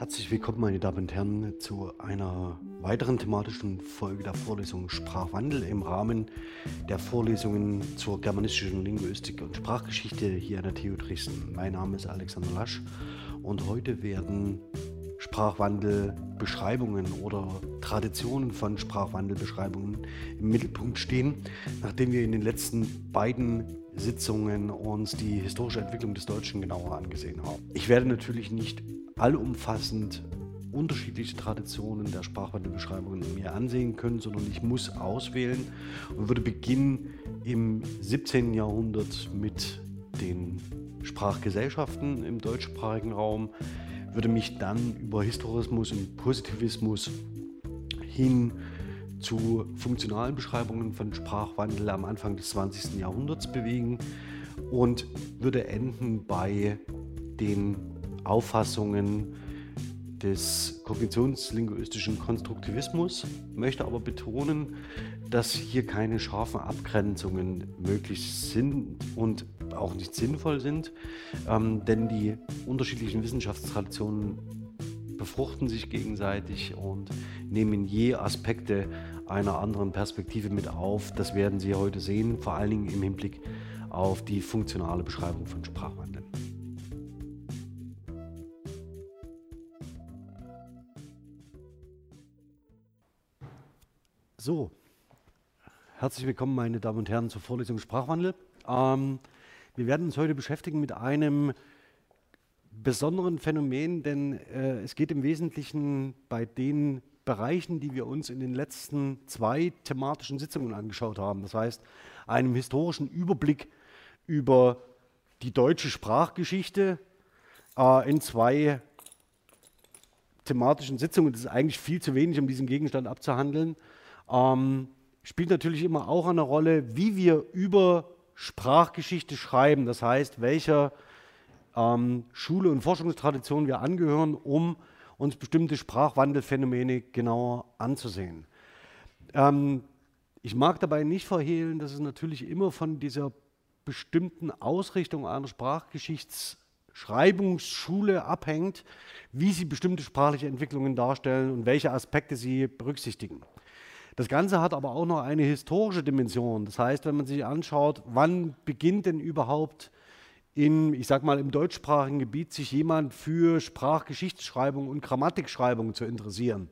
Herzlich willkommen, meine Damen und Herren, zu einer weiteren thematischen Folge der Vorlesung Sprachwandel im Rahmen der Vorlesungen zur germanistischen Linguistik und Sprachgeschichte hier an der TU Dresden. Mein Name ist Alexander Lasch und heute werden Sprachwandelbeschreibungen oder Traditionen von Sprachwandelbeschreibungen im Mittelpunkt stehen, nachdem wir in den letzten beiden Sitzungen uns die historische Entwicklung des Deutschen genauer angesehen haben. Ich werde natürlich nicht allumfassend unterschiedliche Traditionen der Sprachwandelbeschreibungen mir ansehen können, sondern ich muss auswählen und würde beginnen im 17. Jahrhundert mit den Sprachgesellschaften im deutschsprachigen Raum, würde mich dann über Historismus und Positivismus hin zu funktionalen Beschreibungen von Sprachwandel am Anfang des 20. Jahrhunderts bewegen und würde enden bei den Auffassungen des kognitionslinguistischen Konstruktivismus, möchte aber betonen, dass hier keine scharfen Abgrenzungen möglich sind und auch nicht sinnvoll sind, ähm, denn die unterschiedlichen Wissenschaftstraditionen befruchten sich gegenseitig und nehmen je Aspekte einer anderen Perspektive mit auf. Das werden Sie heute sehen, vor allen Dingen im Hinblick auf die funktionale Beschreibung von Sprachwandel. So, herzlich willkommen, meine Damen und Herren, zur Vorlesung Sprachwandel. Ähm, wir werden uns heute beschäftigen mit einem besonderen Phänomen, denn äh, es geht im Wesentlichen bei den Bereichen, die wir uns in den letzten zwei thematischen Sitzungen angeschaut haben, das heißt einem historischen Überblick über die deutsche Sprachgeschichte äh, in zwei thematischen Sitzungen. Das ist eigentlich viel zu wenig, um diesen Gegenstand abzuhandeln ähm, spielt natürlich immer auch eine Rolle, wie wir über Sprachgeschichte schreiben. Das heißt, welcher ähm, Schule und Forschungstradition wir angehören, um uns bestimmte Sprachwandelphänomene genauer anzusehen. Ähm, ich mag dabei nicht verhehlen, dass es natürlich immer von dieser bestimmten Ausrichtung einer Sprachgeschichtsschreibungsschule abhängt, wie sie bestimmte sprachliche Entwicklungen darstellen und welche Aspekte sie berücksichtigen. Das Ganze hat aber auch noch eine historische Dimension. Das heißt, wenn man sich anschaut, wann beginnt denn überhaupt in, ich sag mal, im deutschsprachigen Gebiet sich jemand für Sprachgeschichtsschreibung und Grammatikschreibung zu interessieren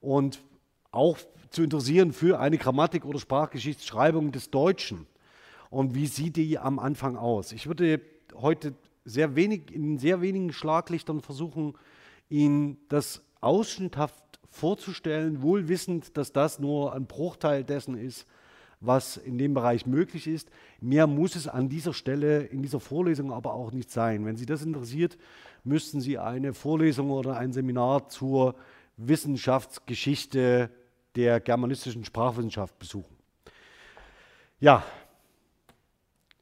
und auch zu interessieren für eine Grammatik oder Sprachgeschichtsschreibung des Deutschen. Und wie sieht die am Anfang aus? Ich würde heute sehr wenig, in sehr wenigen Schlaglichtern versuchen, Ihnen das ausschnitthaft vorzustellen, wohl wissend, dass das nur ein Bruchteil dessen ist, was in dem Bereich möglich ist. Mehr muss es an dieser Stelle in dieser Vorlesung aber auch nicht sein. Wenn Sie das interessiert, müssten Sie eine Vorlesung oder ein Seminar zur Wissenschaftsgeschichte der germanistischen Sprachwissenschaft besuchen. Ja,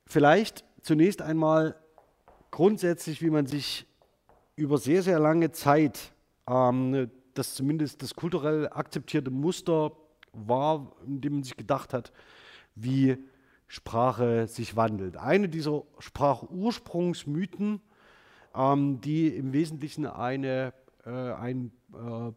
vielleicht zunächst einmal grundsätzlich, wie man sich über sehr, sehr lange Zeit ähm, das zumindest das kulturell akzeptierte Muster war, in dem man sich gedacht hat, wie Sprache sich wandelt. Eine dieser Sprachursprungsmythen, ähm, die im Wesentlichen eine, äh, ein, äh,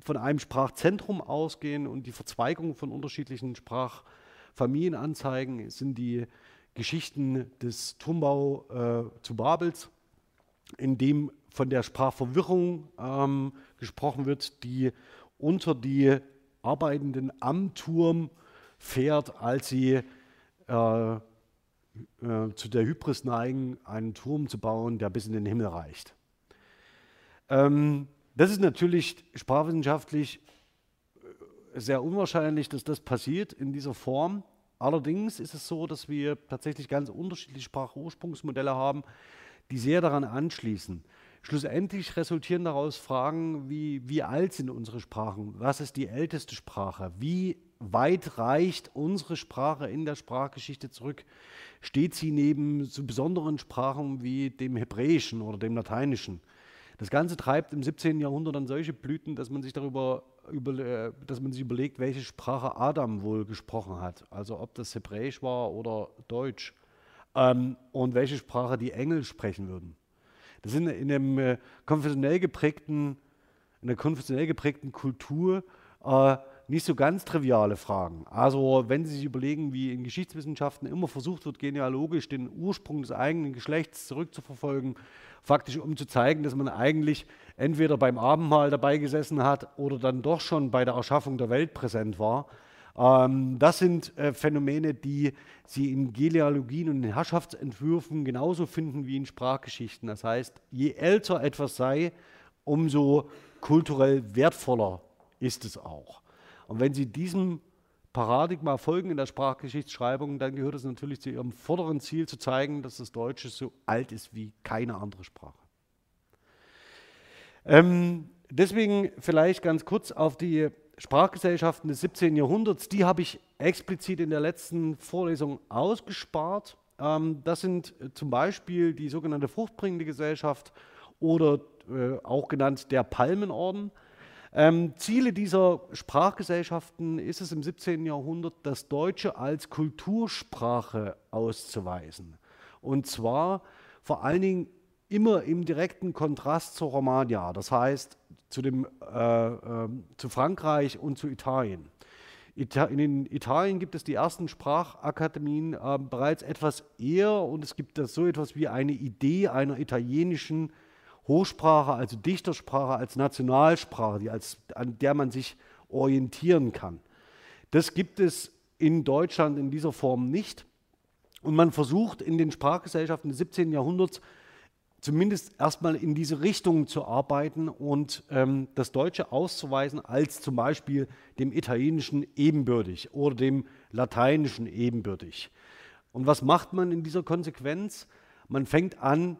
von einem Sprachzentrum ausgehen und die Verzweigung von unterschiedlichen Sprachfamilien anzeigen, sind die Geschichten des Turmbau äh, zu Babels, in dem von der Sprachverwirrung ähm, gesprochen wird, die unter die Arbeitenden am Turm fährt, als sie äh, äh, zu der Hybris neigen, einen Turm zu bauen, der bis in den Himmel reicht. Ähm, das ist natürlich sprachwissenschaftlich äh, sehr unwahrscheinlich, dass das passiert in dieser Form. Allerdings ist es so, dass wir tatsächlich ganz unterschiedliche Sprachursprungsmodelle haben, die sehr daran anschließen. Schlussendlich resultieren daraus Fragen wie, wie alt sind unsere Sprachen? Was ist die älteste Sprache? Wie weit reicht unsere Sprache in der Sprachgeschichte zurück? Steht sie neben so besonderen Sprachen wie dem Hebräischen oder dem Lateinischen? Das Ganze treibt im 17. Jahrhundert dann solche Blüten, dass man sich darüber über, dass man sich überlegt, welche Sprache Adam wohl gesprochen hat. Also ob das Hebräisch war oder Deutsch. Ähm, und welche Sprache die Engel sprechen würden. Das sind in einem äh, konfessionell geprägten, in einer konfessionell geprägten Kultur äh, nicht so ganz triviale Fragen. Also wenn Sie sich überlegen, wie in Geschichtswissenschaften immer versucht wird, genealogisch den Ursprung des eigenen Geschlechts zurückzuverfolgen, faktisch um zu zeigen, dass man eigentlich entweder beim Abendmahl dabei gesessen hat oder dann doch schon bei der Erschaffung der Welt präsent war. Ähm, das sind äh, Phänomene, die Sie in Genealogien und in Herrschaftsentwürfen genauso finden wie in Sprachgeschichten. Das heißt, je älter etwas sei, umso kulturell wertvoller ist es auch. Und wenn Sie diesem Paradigma folgen in der Sprachgeschichtsschreibung, dann gehört es natürlich zu Ihrem vorderen Ziel zu zeigen, dass das Deutsche so alt ist wie keine andere Sprache. Ähm, deswegen vielleicht ganz kurz auf die Sprachgesellschaften des 17. Jahrhunderts, die habe ich explizit in der letzten Vorlesung ausgespart. Ähm, das sind äh, zum Beispiel die sogenannte fruchtbringende Gesellschaft oder äh, auch genannt der Palmenorden. Ähm, Ziele dieser Sprachgesellschaften ist es im 17. Jahrhundert, das Deutsche als Kultursprache auszuweisen. Und zwar vor allen Dingen immer im direkten Kontrast zur Romagna, das heißt zu, dem, äh, äh, zu Frankreich und zu Italien. Ita in Italien gibt es die ersten Sprachakademien äh, bereits etwas eher und es gibt das so etwas wie eine Idee einer italienischen Hochsprache, also Dichtersprache als Nationalsprache, die als, an der man sich orientieren kann. Das gibt es in Deutschland in dieser Form nicht. Und man versucht in den Sprachgesellschaften des 17. Jahrhunderts zumindest erstmal in diese Richtung zu arbeiten und ähm, das Deutsche auszuweisen als zum Beispiel dem Italienischen ebenbürtig oder dem Lateinischen ebenbürtig. Und was macht man in dieser Konsequenz? Man fängt an,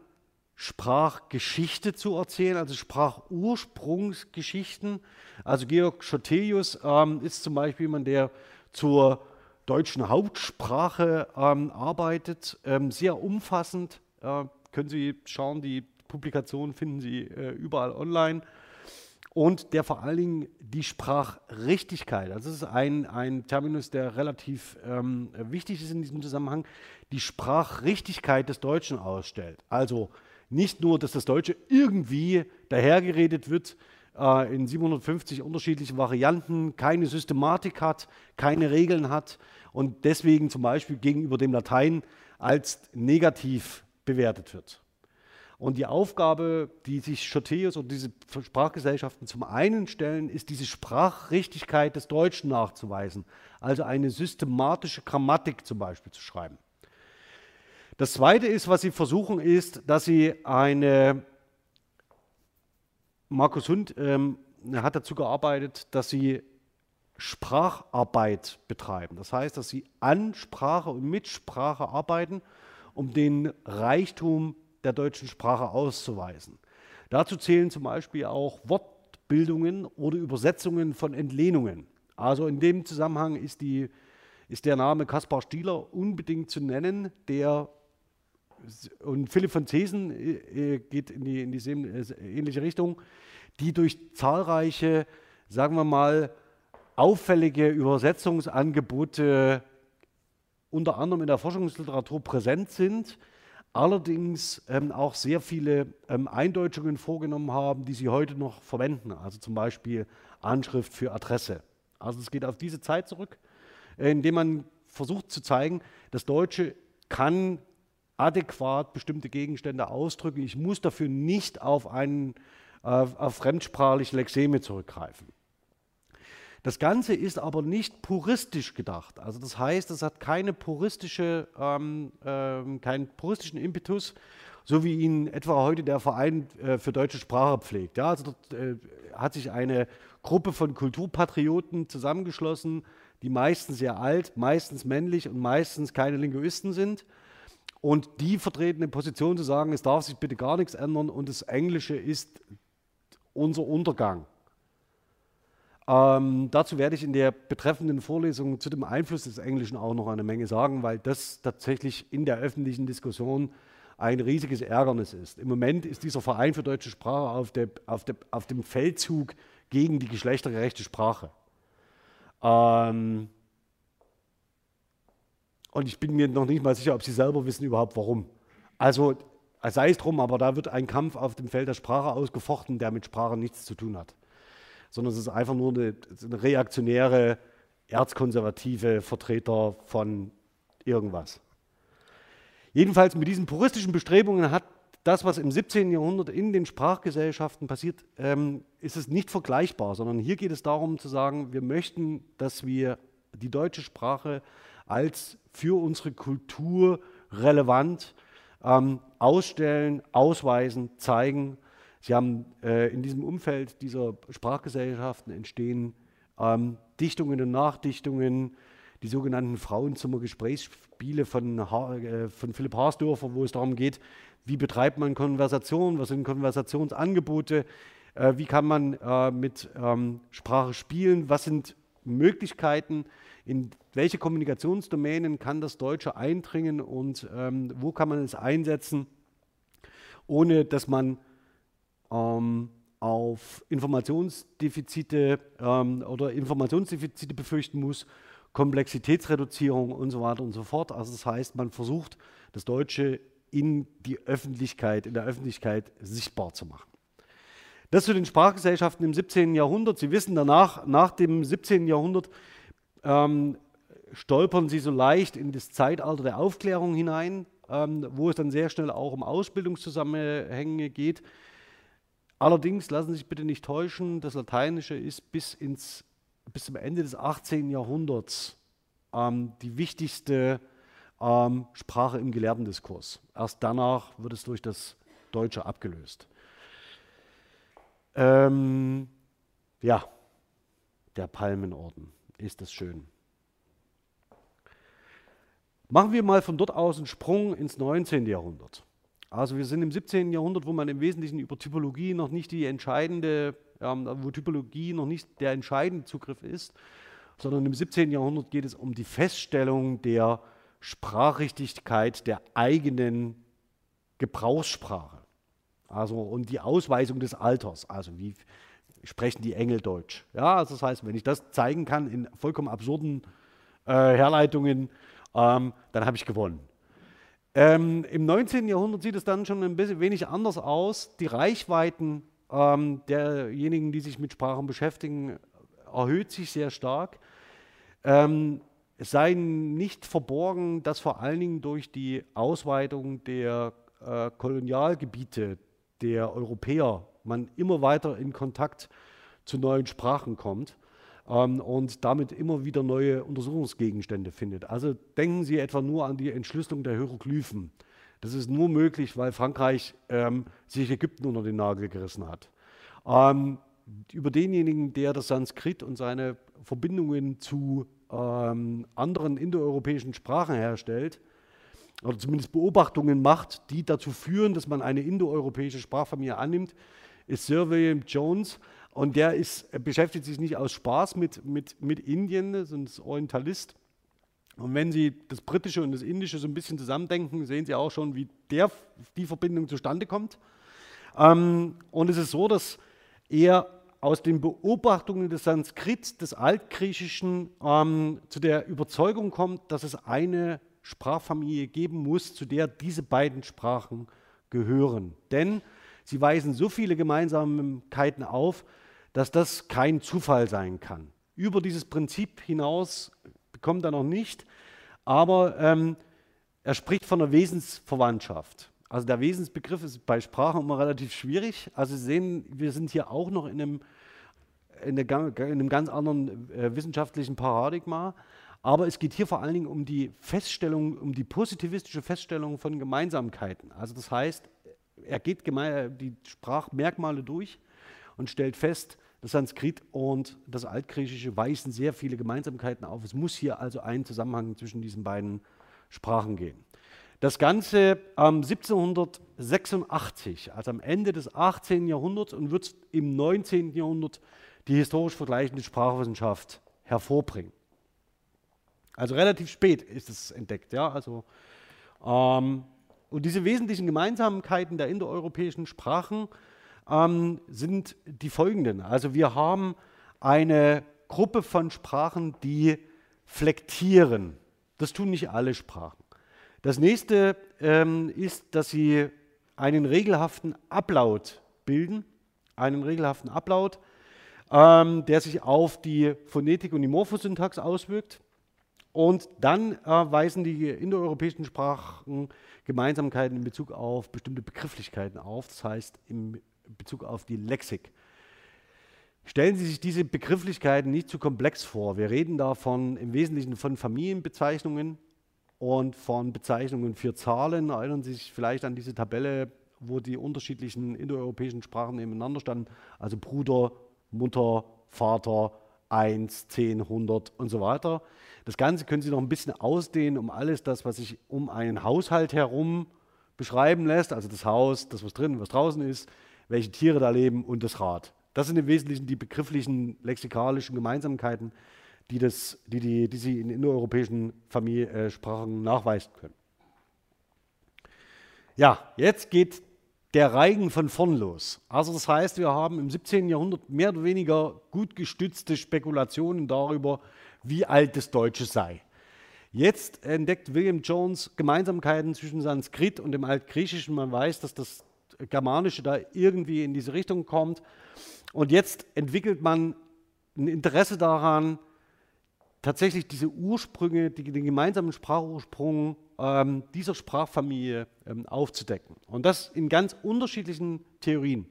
Sprachgeschichte zu erzählen, also Sprachursprungsgeschichten. Also Georg Schottelius ähm, ist zum Beispiel jemand, der zur deutschen Hauptsprache ähm, arbeitet, ähm, sehr umfassend. Äh, können Sie schauen, die Publikationen finden Sie äh, überall online. Und der vor allen Dingen die Sprachrichtigkeit, also das ist ein, ein Terminus, der relativ ähm, wichtig ist in diesem Zusammenhang, die Sprachrichtigkeit des Deutschen ausstellt. Also nicht nur, dass das Deutsche irgendwie dahergeredet wird äh, in 750 unterschiedlichen Varianten, keine Systematik hat, keine Regeln hat und deswegen zum Beispiel gegenüber dem Latein als negativ bewertet wird. Und die Aufgabe, die sich Schoteus und diese Sprachgesellschaften zum einen stellen, ist diese Sprachrichtigkeit des Deutschen nachzuweisen, also eine systematische Grammatik zum Beispiel zu schreiben. Das Zweite ist, was sie versuchen, ist, dass sie eine, Markus Hund ähm, hat dazu gearbeitet, dass sie Spracharbeit betreiben. Das heißt, dass sie an Sprache und mit Sprache arbeiten, um den Reichtum der deutschen Sprache auszuweisen. Dazu zählen zum Beispiel auch Wortbildungen oder Übersetzungen von Entlehnungen. Also in dem Zusammenhang ist, die, ist der Name Kaspar Stieler unbedingt zu nennen, der und Philipp von Zesen äh, äh, geht in die, in die äh, ähnliche Richtung, die durch zahlreiche, sagen wir mal, auffällige Übersetzungsangebote unter anderem in der Forschungsliteratur präsent sind, allerdings ähm, auch sehr viele ähm, Eindeutschungen vorgenommen haben, die sie heute noch verwenden, also zum Beispiel Anschrift für Adresse. Also es geht auf diese Zeit zurück, äh, indem man versucht zu zeigen, das Deutsche kann adäquat bestimmte Gegenstände ausdrücken. Ich muss dafür nicht auf, einen, auf, auf fremdsprachliche Lexeme zurückgreifen. Das Ganze ist aber nicht puristisch gedacht. Also das heißt, es hat keine puristische, ähm, äh, keinen puristischen Impetus, so wie ihn etwa heute der Verein äh, für deutsche Sprache pflegt. Ja, also dort äh, hat sich eine Gruppe von Kulturpatrioten zusammengeschlossen, die meistens sehr alt, meistens männlich und meistens keine Linguisten sind und die vertreten eine Position zu sagen, es darf sich bitte gar nichts ändern und das Englische ist unser Untergang. Ähm, dazu werde ich in der betreffenden Vorlesung zu dem Einfluss des Englischen auch noch eine Menge sagen, weil das tatsächlich in der öffentlichen Diskussion ein riesiges Ärgernis ist. Im Moment ist dieser Verein für deutsche Sprache auf, der, auf, der, auf dem Feldzug gegen die geschlechtergerechte Sprache. Ähm, und ich bin mir noch nicht mal sicher, ob Sie selber wissen überhaupt warum. Also sei es drum, aber da wird ein Kampf auf dem Feld der Sprache ausgefochten, der mit Sprache nichts zu tun hat. Sondern es ist einfach nur eine, eine reaktionäre, erzkonservative Vertreter von irgendwas. Jedenfalls mit diesen puristischen Bestrebungen hat das, was im 17. Jahrhundert in den Sprachgesellschaften passiert, ähm, ist es nicht vergleichbar, sondern hier geht es darum zu sagen, wir möchten, dass wir die deutsche Sprache als für unsere Kultur relevant ähm, ausstellen, ausweisen, zeigen. Sie haben äh, in diesem Umfeld dieser Sprachgesellschaften entstehen ähm, Dichtungen und Nachdichtungen, die sogenannten Frauenzimmer-Gesprächsspiele von, äh, von Philipp Haasdorfer, wo es darum geht, wie betreibt man Konversation, was sind Konversationsangebote, äh, wie kann man äh, mit ähm, Sprache spielen, was sind Möglichkeiten, in welche Kommunikationsdomänen kann das Deutsche eindringen und ähm, wo kann man es einsetzen, ohne dass man ähm, auf Informationsdefizite ähm, oder Informationsdefizite befürchten muss, Komplexitätsreduzierung und so weiter und so fort. Also das heißt, man versucht, das Deutsche in die Öffentlichkeit, in der Öffentlichkeit sichtbar zu machen. Das zu den Sprachgesellschaften im 17. Jahrhundert. Sie wissen danach, nach dem 17. Jahrhundert ähm, stolpern Sie so leicht in das Zeitalter der Aufklärung hinein, ähm, wo es dann sehr schnell auch um Ausbildungszusammenhänge geht. Allerdings lassen Sie sich bitte nicht täuschen, das Lateinische ist bis, ins, bis zum Ende des 18. Jahrhunderts ähm, die wichtigste ähm, Sprache im Gelehrtendiskurs. Erst danach wird es durch das Deutsche abgelöst. Ähm, ja, der Palmenorden, ist das schön. Machen wir mal von dort aus einen Sprung ins 19. Jahrhundert. Also wir sind im 17. Jahrhundert, wo man im Wesentlichen über Typologie noch nicht die entscheidende, ähm, wo Typologie noch nicht der entscheidende Zugriff ist, sondern im 17. Jahrhundert geht es um die Feststellung der Sprachrichtigkeit der eigenen Gebrauchssprache. Also und die Ausweisung des Alters. Also wie sprechen die Engel Deutsch? Ja, also das heißt, wenn ich das zeigen kann in vollkommen absurden äh, Herleitungen, ähm, dann habe ich gewonnen. Ähm, Im 19. Jahrhundert sieht es dann schon ein bisschen wenig anders aus. Die Reichweiten ähm, derjenigen, die sich mit Sprachen beschäftigen, erhöht sich sehr stark. Ähm, es sei nicht verborgen, dass vor allen Dingen durch die Ausweitung der äh, Kolonialgebiete der Europäer man immer weiter in Kontakt zu neuen Sprachen kommt ähm, und damit immer wieder neue Untersuchungsgegenstände findet. Also denken Sie etwa nur an die Entschlüsselung der Hieroglyphen. Das ist nur möglich, weil Frankreich ähm, sich Ägypten unter den Nagel gerissen hat. Ähm, über denjenigen, der das Sanskrit und seine Verbindungen zu ähm, anderen indoeuropäischen Sprachen herstellt, oder zumindest Beobachtungen macht, die dazu führen, dass man eine indoeuropäische Sprachfamilie annimmt, ist Sir William Jones. Und der ist, beschäftigt sich nicht aus Spaß mit, mit, mit Indien, ist ein Orientalist. Und wenn Sie das Britische und das Indische so ein bisschen zusammendenken, sehen Sie auch schon, wie der, die Verbindung zustande kommt. Ähm, und es ist so, dass er aus den Beobachtungen des Sanskrit, des Altgriechischen, ähm, zu der Überzeugung kommt, dass es eine Sprachfamilie geben muss, zu der diese beiden Sprachen gehören. Denn sie weisen so viele Gemeinsamkeiten auf, dass das kein Zufall sein kann. Über dieses Prinzip hinaus kommt er noch nicht, aber ähm, er spricht von einer Wesensverwandtschaft. Also der Wesensbegriff ist bei Sprachen immer relativ schwierig. Also Sie sehen, wir sind hier auch noch in einem, in einem ganz anderen äh, wissenschaftlichen Paradigma. Aber es geht hier vor allen Dingen um die Feststellung, um die positivistische Feststellung von Gemeinsamkeiten. Also das heißt, er geht die Sprachmerkmale durch und stellt fest, das Sanskrit und das Altgriechische weisen sehr viele Gemeinsamkeiten auf. Es muss hier also ein Zusammenhang zwischen diesen beiden Sprachen gehen. Das Ganze ähm, 1786, also am Ende des 18. Jahrhunderts und wird im 19. Jahrhundert die historisch vergleichende Sprachwissenschaft hervorbringen. Also relativ spät ist es entdeckt. Ja? Also, ähm, und diese wesentlichen Gemeinsamkeiten der indoeuropäischen Sprachen ähm, sind die folgenden. Also wir haben eine Gruppe von Sprachen, die flektieren. Das tun nicht alle Sprachen. Das nächste ähm, ist, dass sie einen regelhaften Ablaut bilden, einen regelhaften Ablaut, ähm, der sich auf die Phonetik und die Morphosyntax auswirkt. Und dann äh, weisen die indoeuropäischen Sprachen Gemeinsamkeiten in Bezug auf bestimmte Begrifflichkeiten auf, das heißt in Bezug auf die Lexik. Stellen Sie sich diese Begrifflichkeiten nicht zu komplex vor. Wir reden davon im Wesentlichen von Familienbezeichnungen und von Bezeichnungen für Zahlen. Erinnern Sie sich vielleicht an diese Tabelle, wo die unterschiedlichen indoeuropäischen Sprachen nebeneinander standen, also Bruder, Mutter, Vater, 1, 10, 100 und so weiter. Das Ganze können Sie noch ein bisschen ausdehnen um alles das, was sich um einen Haushalt herum beschreiben lässt, also das Haus, das was drin, was draußen ist, welche Tiere da leben und das Rad. Das sind im Wesentlichen die begrifflichen lexikalischen Gemeinsamkeiten, die, das, die, die, die Sie in indoeuropäischen Familiensprachen äh, nachweisen können. Ja, jetzt geht der Reigen von vorn los. Also das heißt, wir haben im 17. Jahrhundert mehr oder weniger gut gestützte Spekulationen darüber, wie alt das Deutsche sei. Jetzt entdeckt William Jones Gemeinsamkeiten zwischen Sanskrit und dem Altgriechischen. Man weiß, dass das Germanische da irgendwie in diese Richtung kommt. Und jetzt entwickelt man ein Interesse daran, tatsächlich diese Ursprünge, die, den gemeinsamen Sprachursprung ähm, dieser Sprachfamilie ähm, aufzudecken. Und das in ganz unterschiedlichen Theorien.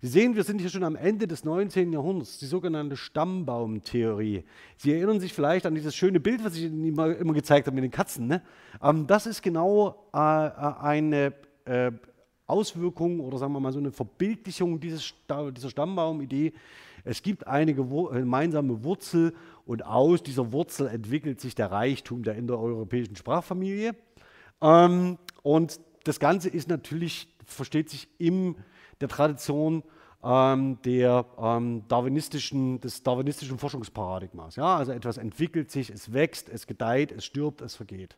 Sie sehen, wir sind hier schon am Ende des 19. Jahrhunderts, die sogenannte Stammbaumtheorie. Sie erinnern sich vielleicht an dieses schöne Bild, was ich Ihnen immer, immer gezeigt habe mit den Katzen. Ne? Ähm, das ist genau äh, äh eine äh, Auswirkung oder sagen wir mal so eine Verbildlichung dieses, dieser Stammbaumidee. Es gibt eine gemeinsame Wurzel und aus dieser Wurzel entwickelt sich der Reichtum der indoeuropäischen Sprachfamilie. Ähm, und das Ganze ist natürlich, versteht sich in der Tradition ähm, der, ähm, darwinistischen, des darwinistischen Forschungsparadigmas. Ja? Also etwas entwickelt sich, es wächst, es gedeiht, es stirbt, es vergeht.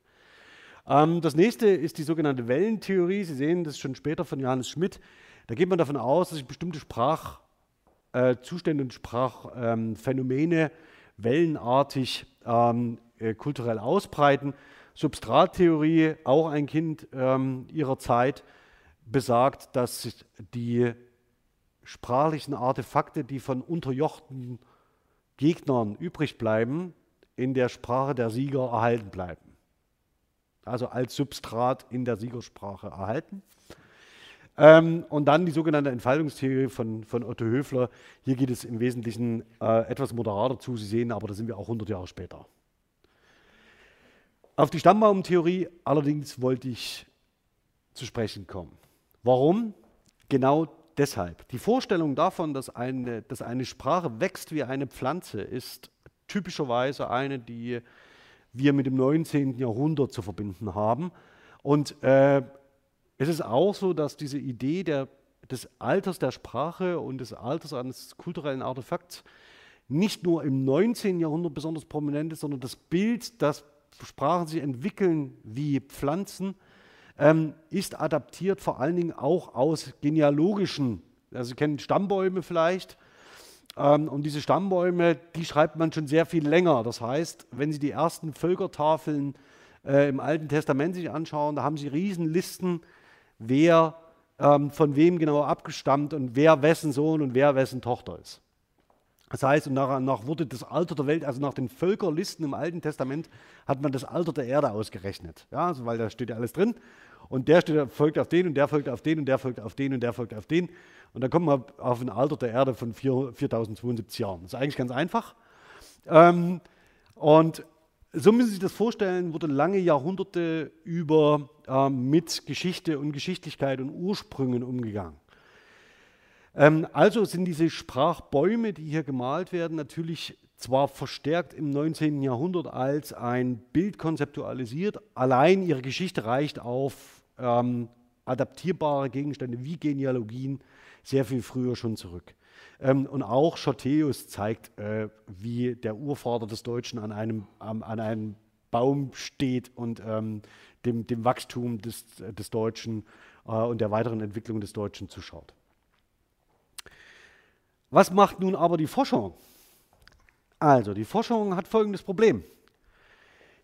Ähm, das nächste ist die sogenannte Wellentheorie. Sie sehen das schon später von Johannes Schmidt. Da geht man davon aus, dass sich bestimmte Sprachzustände äh, und Sprachphänomene ähm, wellenartig ähm, äh, kulturell ausbreiten. Substrattheorie, auch ein Kind ähm, ihrer Zeit, besagt, dass die sprachlichen Artefakte, die von unterjochten Gegnern übrig bleiben, in der Sprache der Sieger erhalten bleiben also als Substrat in der Siegersprache erhalten. Ähm, und dann die sogenannte Entfaltungstheorie von, von Otto Höfler. Hier geht es im Wesentlichen äh, etwas moderater zu, Sie sehen, aber da sind wir auch 100 Jahre später. Auf die Stammbaumtheorie allerdings wollte ich zu sprechen kommen. Warum? Genau deshalb. Die Vorstellung davon, dass eine, dass eine Sprache wächst wie eine Pflanze, ist typischerweise eine, die wir mit dem 19. Jahrhundert zu verbinden haben. Und äh, es ist auch so, dass diese Idee der, des Alters der Sprache und des Alters eines kulturellen Artefakts nicht nur im 19. Jahrhundert besonders prominent ist, sondern das Bild, dass Sprachen sich entwickeln wie Pflanzen, ähm, ist adaptiert vor allen Dingen auch aus genealogischen, also Sie kennen Stammbäume vielleicht, und diese Stammbäume, die schreibt man schon sehr viel länger. Das heißt, wenn Sie die ersten Völkertafeln äh, im Alten Testament sich anschauen, da haben Sie Riesenlisten, wer ähm, von wem genau abgestammt und wer wessen Sohn und wer wessen Tochter ist. Das heißt, und nach, nach wurde das Alter der Welt, also nach den Völkerlisten im Alten Testament, hat man das Alter der Erde ausgerechnet. Ja, also weil da steht ja alles drin. Und der steht, folgt auf den und der folgt auf den und der folgt auf den und der folgt auf den. Und dann kommt man auf ein Alter der Erde von 4, 4072 Jahren. Das ist eigentlich ganz einfach. Ähm, und so müssen Sie sich das vorstellen, wurde lange Jahrhunderte über ähm, mit Geschichte und Geschichtlichkeit und Ursprüngen umgegangen. Ähm, also sind diese Sprachbäume, die hier gemalt werden, natürlich zwar verstärkt im 19. Jahrhundert als ein Bild konzeptualisiert, allein ihre Geschichte reicht auf ähm, adaptierbare Gegenstände wie Genealogien sehr viel früher schon zurück. Ähm, und auch Schotheus zeigt, äh, wie der Urvater des Deutschen an einem, ähm, an einem Baum steht und ähm, dem, dem, Wachstum des, des Deutschen äh, und der weiteren Entwicklung des Deutschen zuschaut. Was macht nun aber die Forschung? Also, die Forschung hat folgendes Problem.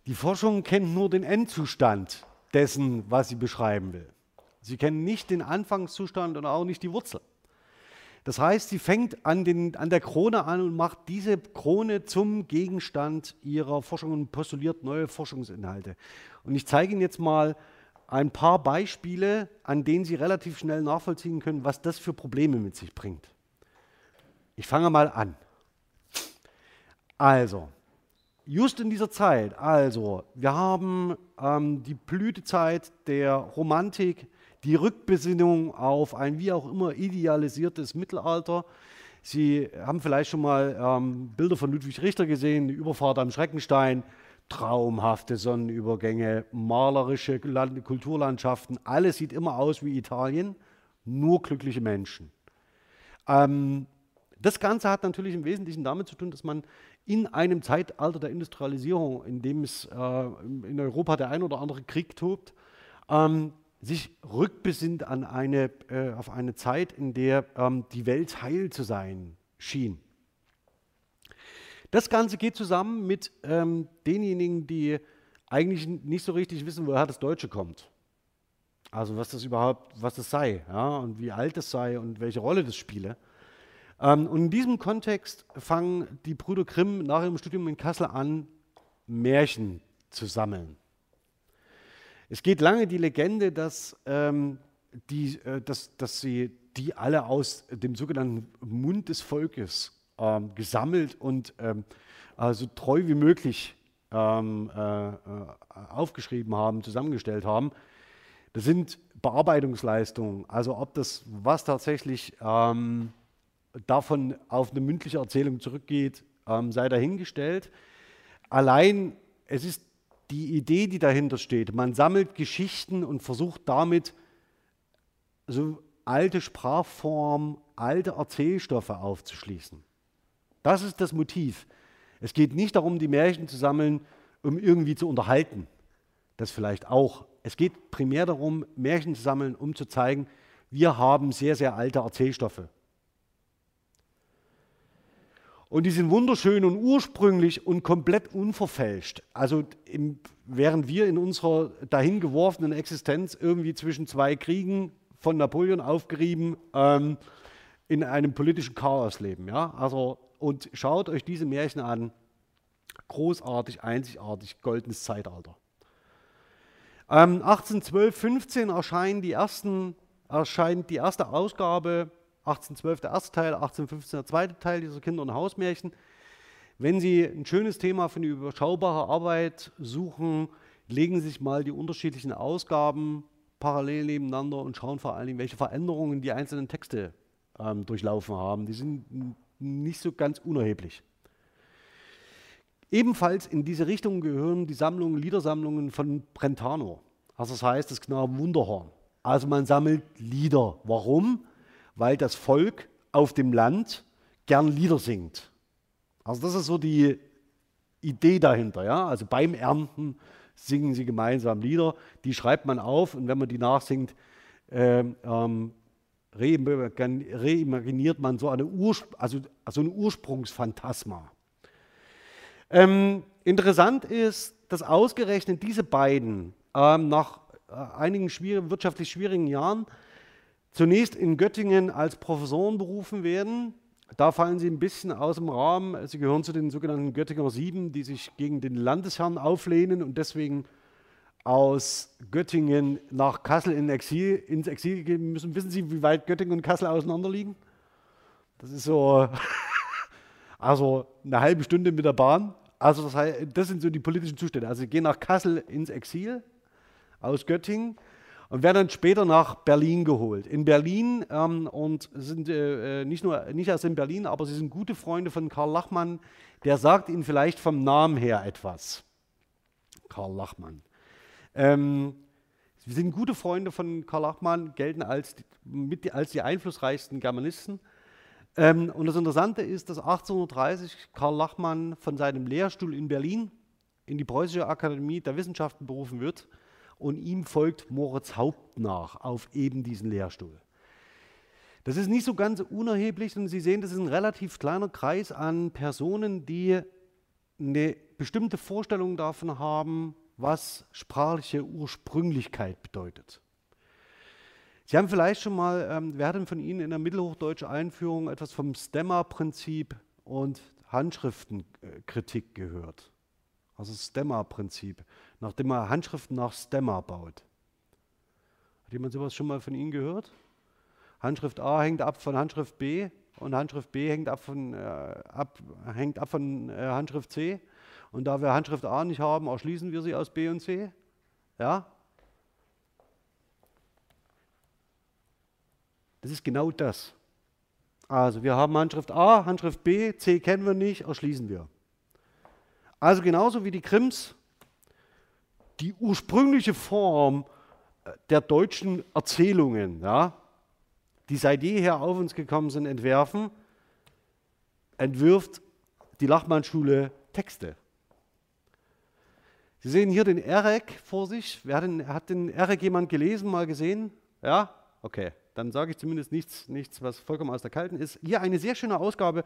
Die Forschung kennt nur den Endzustand dessen, was sie beschreiben will. Sie kennen nicht den Anfangszustand und auch nicht die Wurzel. Das heißt, sie fängt an, den, an der Krone an und macht diese Krone zum Gegenstand ihrer Forschung und postuliert neue Forschungsinhalte. Und ich zeige Ihnen jetzt mal ein paar Beispiele, an denen Sie relativ schnell nachvollziehen können, was das für Probleme mit sich bringt. Ich fange mal an. Also, just in dieser Zeit, also, wir haben ähm, die Blütezeit der Romantik, die Rückbesinnung auf ein wie auch immer idealisiertes Mittelalter. Sie haben vielleicht schon mal ähm, Bilder von Ludwig Richter gesehen, die Überfahrt am Schreckenstein, traumhafte Sonnenübergänge, malerische Land Kulturlandschaften, alles sieht immer aus wie Italien, nur glückliche Menschen. Ähm, das Ganze hat natürlich im Wesentlichen damit zu tun, dass man in einem Zeitalter der Industrialisierung, in dem es äh, in Europa der ein oder andere Krieg tobt, ähm, sich rückbesinnt an eine, äh, auf eine Zeit, in der ähm, die Welt heil zu sein schien. Das Ganze geht zusammen mit ähm, denjenigen, die eigentlich nicht so richtig wissen, woher das Deutsche kommt. Also was das überhaupt, was das sei, ja, und wie alt es sei und welche Rolle das spiele. Ähm, und in diesem Kontext fangen die Brüder Grimm nach ihrem Studium in Kassel an, Märchen zu sammeln. Es geht lange die Legende, dass, ähm, die, äh, dass, dass sie die alle aus dem sogenannten Mund des Volkes ähm, gesammelt und ähm, also treu wie möglich ähm, äh, äh, aufgeschrieben haben, zusammengestellt haben. Das sind Bearbeitungsleistungen, also ob das was tatsächlich ähm, davon auf eine mündliche Erzählung zurückgeht, ähm, sei dahingestellt. Allein es ist die Idee, die dahinter steht. Man sammelt Geschichten und versucht damit so alte Sprachformen, alte Erzählstoffe aufzuschließen. Das ist das Motiv. Es geht nicht darum, die Märchen zu sammeln, um irgendwie zu unterhalten. Das vielleicht auch. Es geht primär darum, Märchen zu sammeln, um zu zeigen, wir haben sehr, sehr alte Erzählstoffe. Und die sind wunderschön und ursprünglich und komplett unverfälscht. Also im, während wir in unserer dahingeworfenen Existenz irgendwie zwischen zwei Kriegen von Napoleon aufgerieben ähm, in einem politischen Chaos leben. Ja? Also, und schaut euch diese Märchen an. Großartig, einzigartig, goldenes Zeitalter. Ähm, 1812, 15 erscheinen die ersten, erscheint die erste Ausgabe 1812 der erste Teil, 1815 der zweite Teil dieser Kinder- und Hausmärchen. Wenn Sie ein schönes Thema für eine überschaubare Arbeit suchen, legen Sie sich mal die unterschiedlichen Ausgaben parallel nebeneinander und schauen vor allen Dingen, welche Veränderungen die einzelnen Texte ähm, durchlaufen haben. Die sind nicht so ganz unerheblich. Ebenfalls in diese Richtung gehören die Sammlungen, Liedersammlungen von Brentano. Also das heißt das Knaben Wunderhorn. Also man sammelt Lieder. Warum? Weil das Volk auf dem Land gern Lieder singt. Also das ist so die Idee dahinter. Ja? Also beim Ernten singen sie gemeinsam Lieder, die schreibt man auf und wenn man die nachsingt, äh, ähm, reimaginiert man so eine, also, also ein Ursprungsphantasma. Ähm, interessant ist, dass ausgerechnet diese beiden ähm, nach äh, einigen schwier wirtschaftlich schwierigen Jahren zunächst in Göttingen als Professoren berufen werden. Da fallen sie ein bisschen aus dem Rahmen. Sie gehören zu den sogenannten Göttinger Sieben, die sich gegen den Landesherrn auflehnen und deswegen aus Göttingen nach Kassel in Exil, ins Exil gehen müssen. Wissen Sie, wie weit Göttingen und Kassel auseinander liegen? Das ist so, also eine halbe Stunde mit der Bahn. Also das, heißt, das sind so die politischen Zustände. Also sie gehen nach Kassel ins Exil aus Göttingen und werden dann später nach Berlin geholt. In Berlin ähm, und sind äh, äh, nicht nur nicht erst in Berlin, aber sie sind gute Freunde von Karl Lachmann. Der sagt ihnen vielleicht vom Namen her etwas. Karl Lachmann. Ähm, sie sind gute Freunde von Karl Lachmann, gelten als, mit, als die einflussreichsten Germanisten. Ähm, und das Interessante ist, dass 1830 Karl Lachmann von seinem Lehrstuhl in Berlin in die Preußische Akademie der Wissenschaften berufen wird und ihm folgt Moritz Haupt nach auf eben diesen Lehrstuhl. Das ist nicht so ganz unerheblich und Sie sehen, das ist ein relativ kleiner Kreis an Personen, die eine bestimmte Vorstellung davon haben, was sprachliche Ursprünglichkeit bedeutet. Sie haben vielleicht schon mal, ähm, wer hat denn von Ihnen in der mittelhochdeutschen Einführung etwas vom Stemma-Prinzip und Handschriftenkritik gehört? Also Stemma-Prinzip, nachdem man Handschriften nach Stemma baut. Hat jemand sowas schon mal von Ihnen gehört? Handschrift A hängt ab von Handschrift B und Handschrift B hängt ab von, äh, ab, hängt ab von äh, Handschrift C. Und da wir Handschrift A nicht haben, erschließen wir sie aus B und C. Ja? Das ist genau das. Also wir haben Handschrift A, Handschrift B, C kennen wir nicht, erschließen wir. Also genauso wie die Krims die ursprüngliche Form äh, der deutschen Erzählungen, ja, die seit jeher auf uns gekommen sind, entwerfen, entwirft die Lachmann-Schule Texte. Sie sehen hier den Erek vor sich. Wer hat den, hat den Erek jemand gelesen, mal gesehen? Ja? Okay, dann sage ich zumindest nichts, nichts, was vollkommen aus der Kalten ist. Hier eine sehr schöne Ausgabe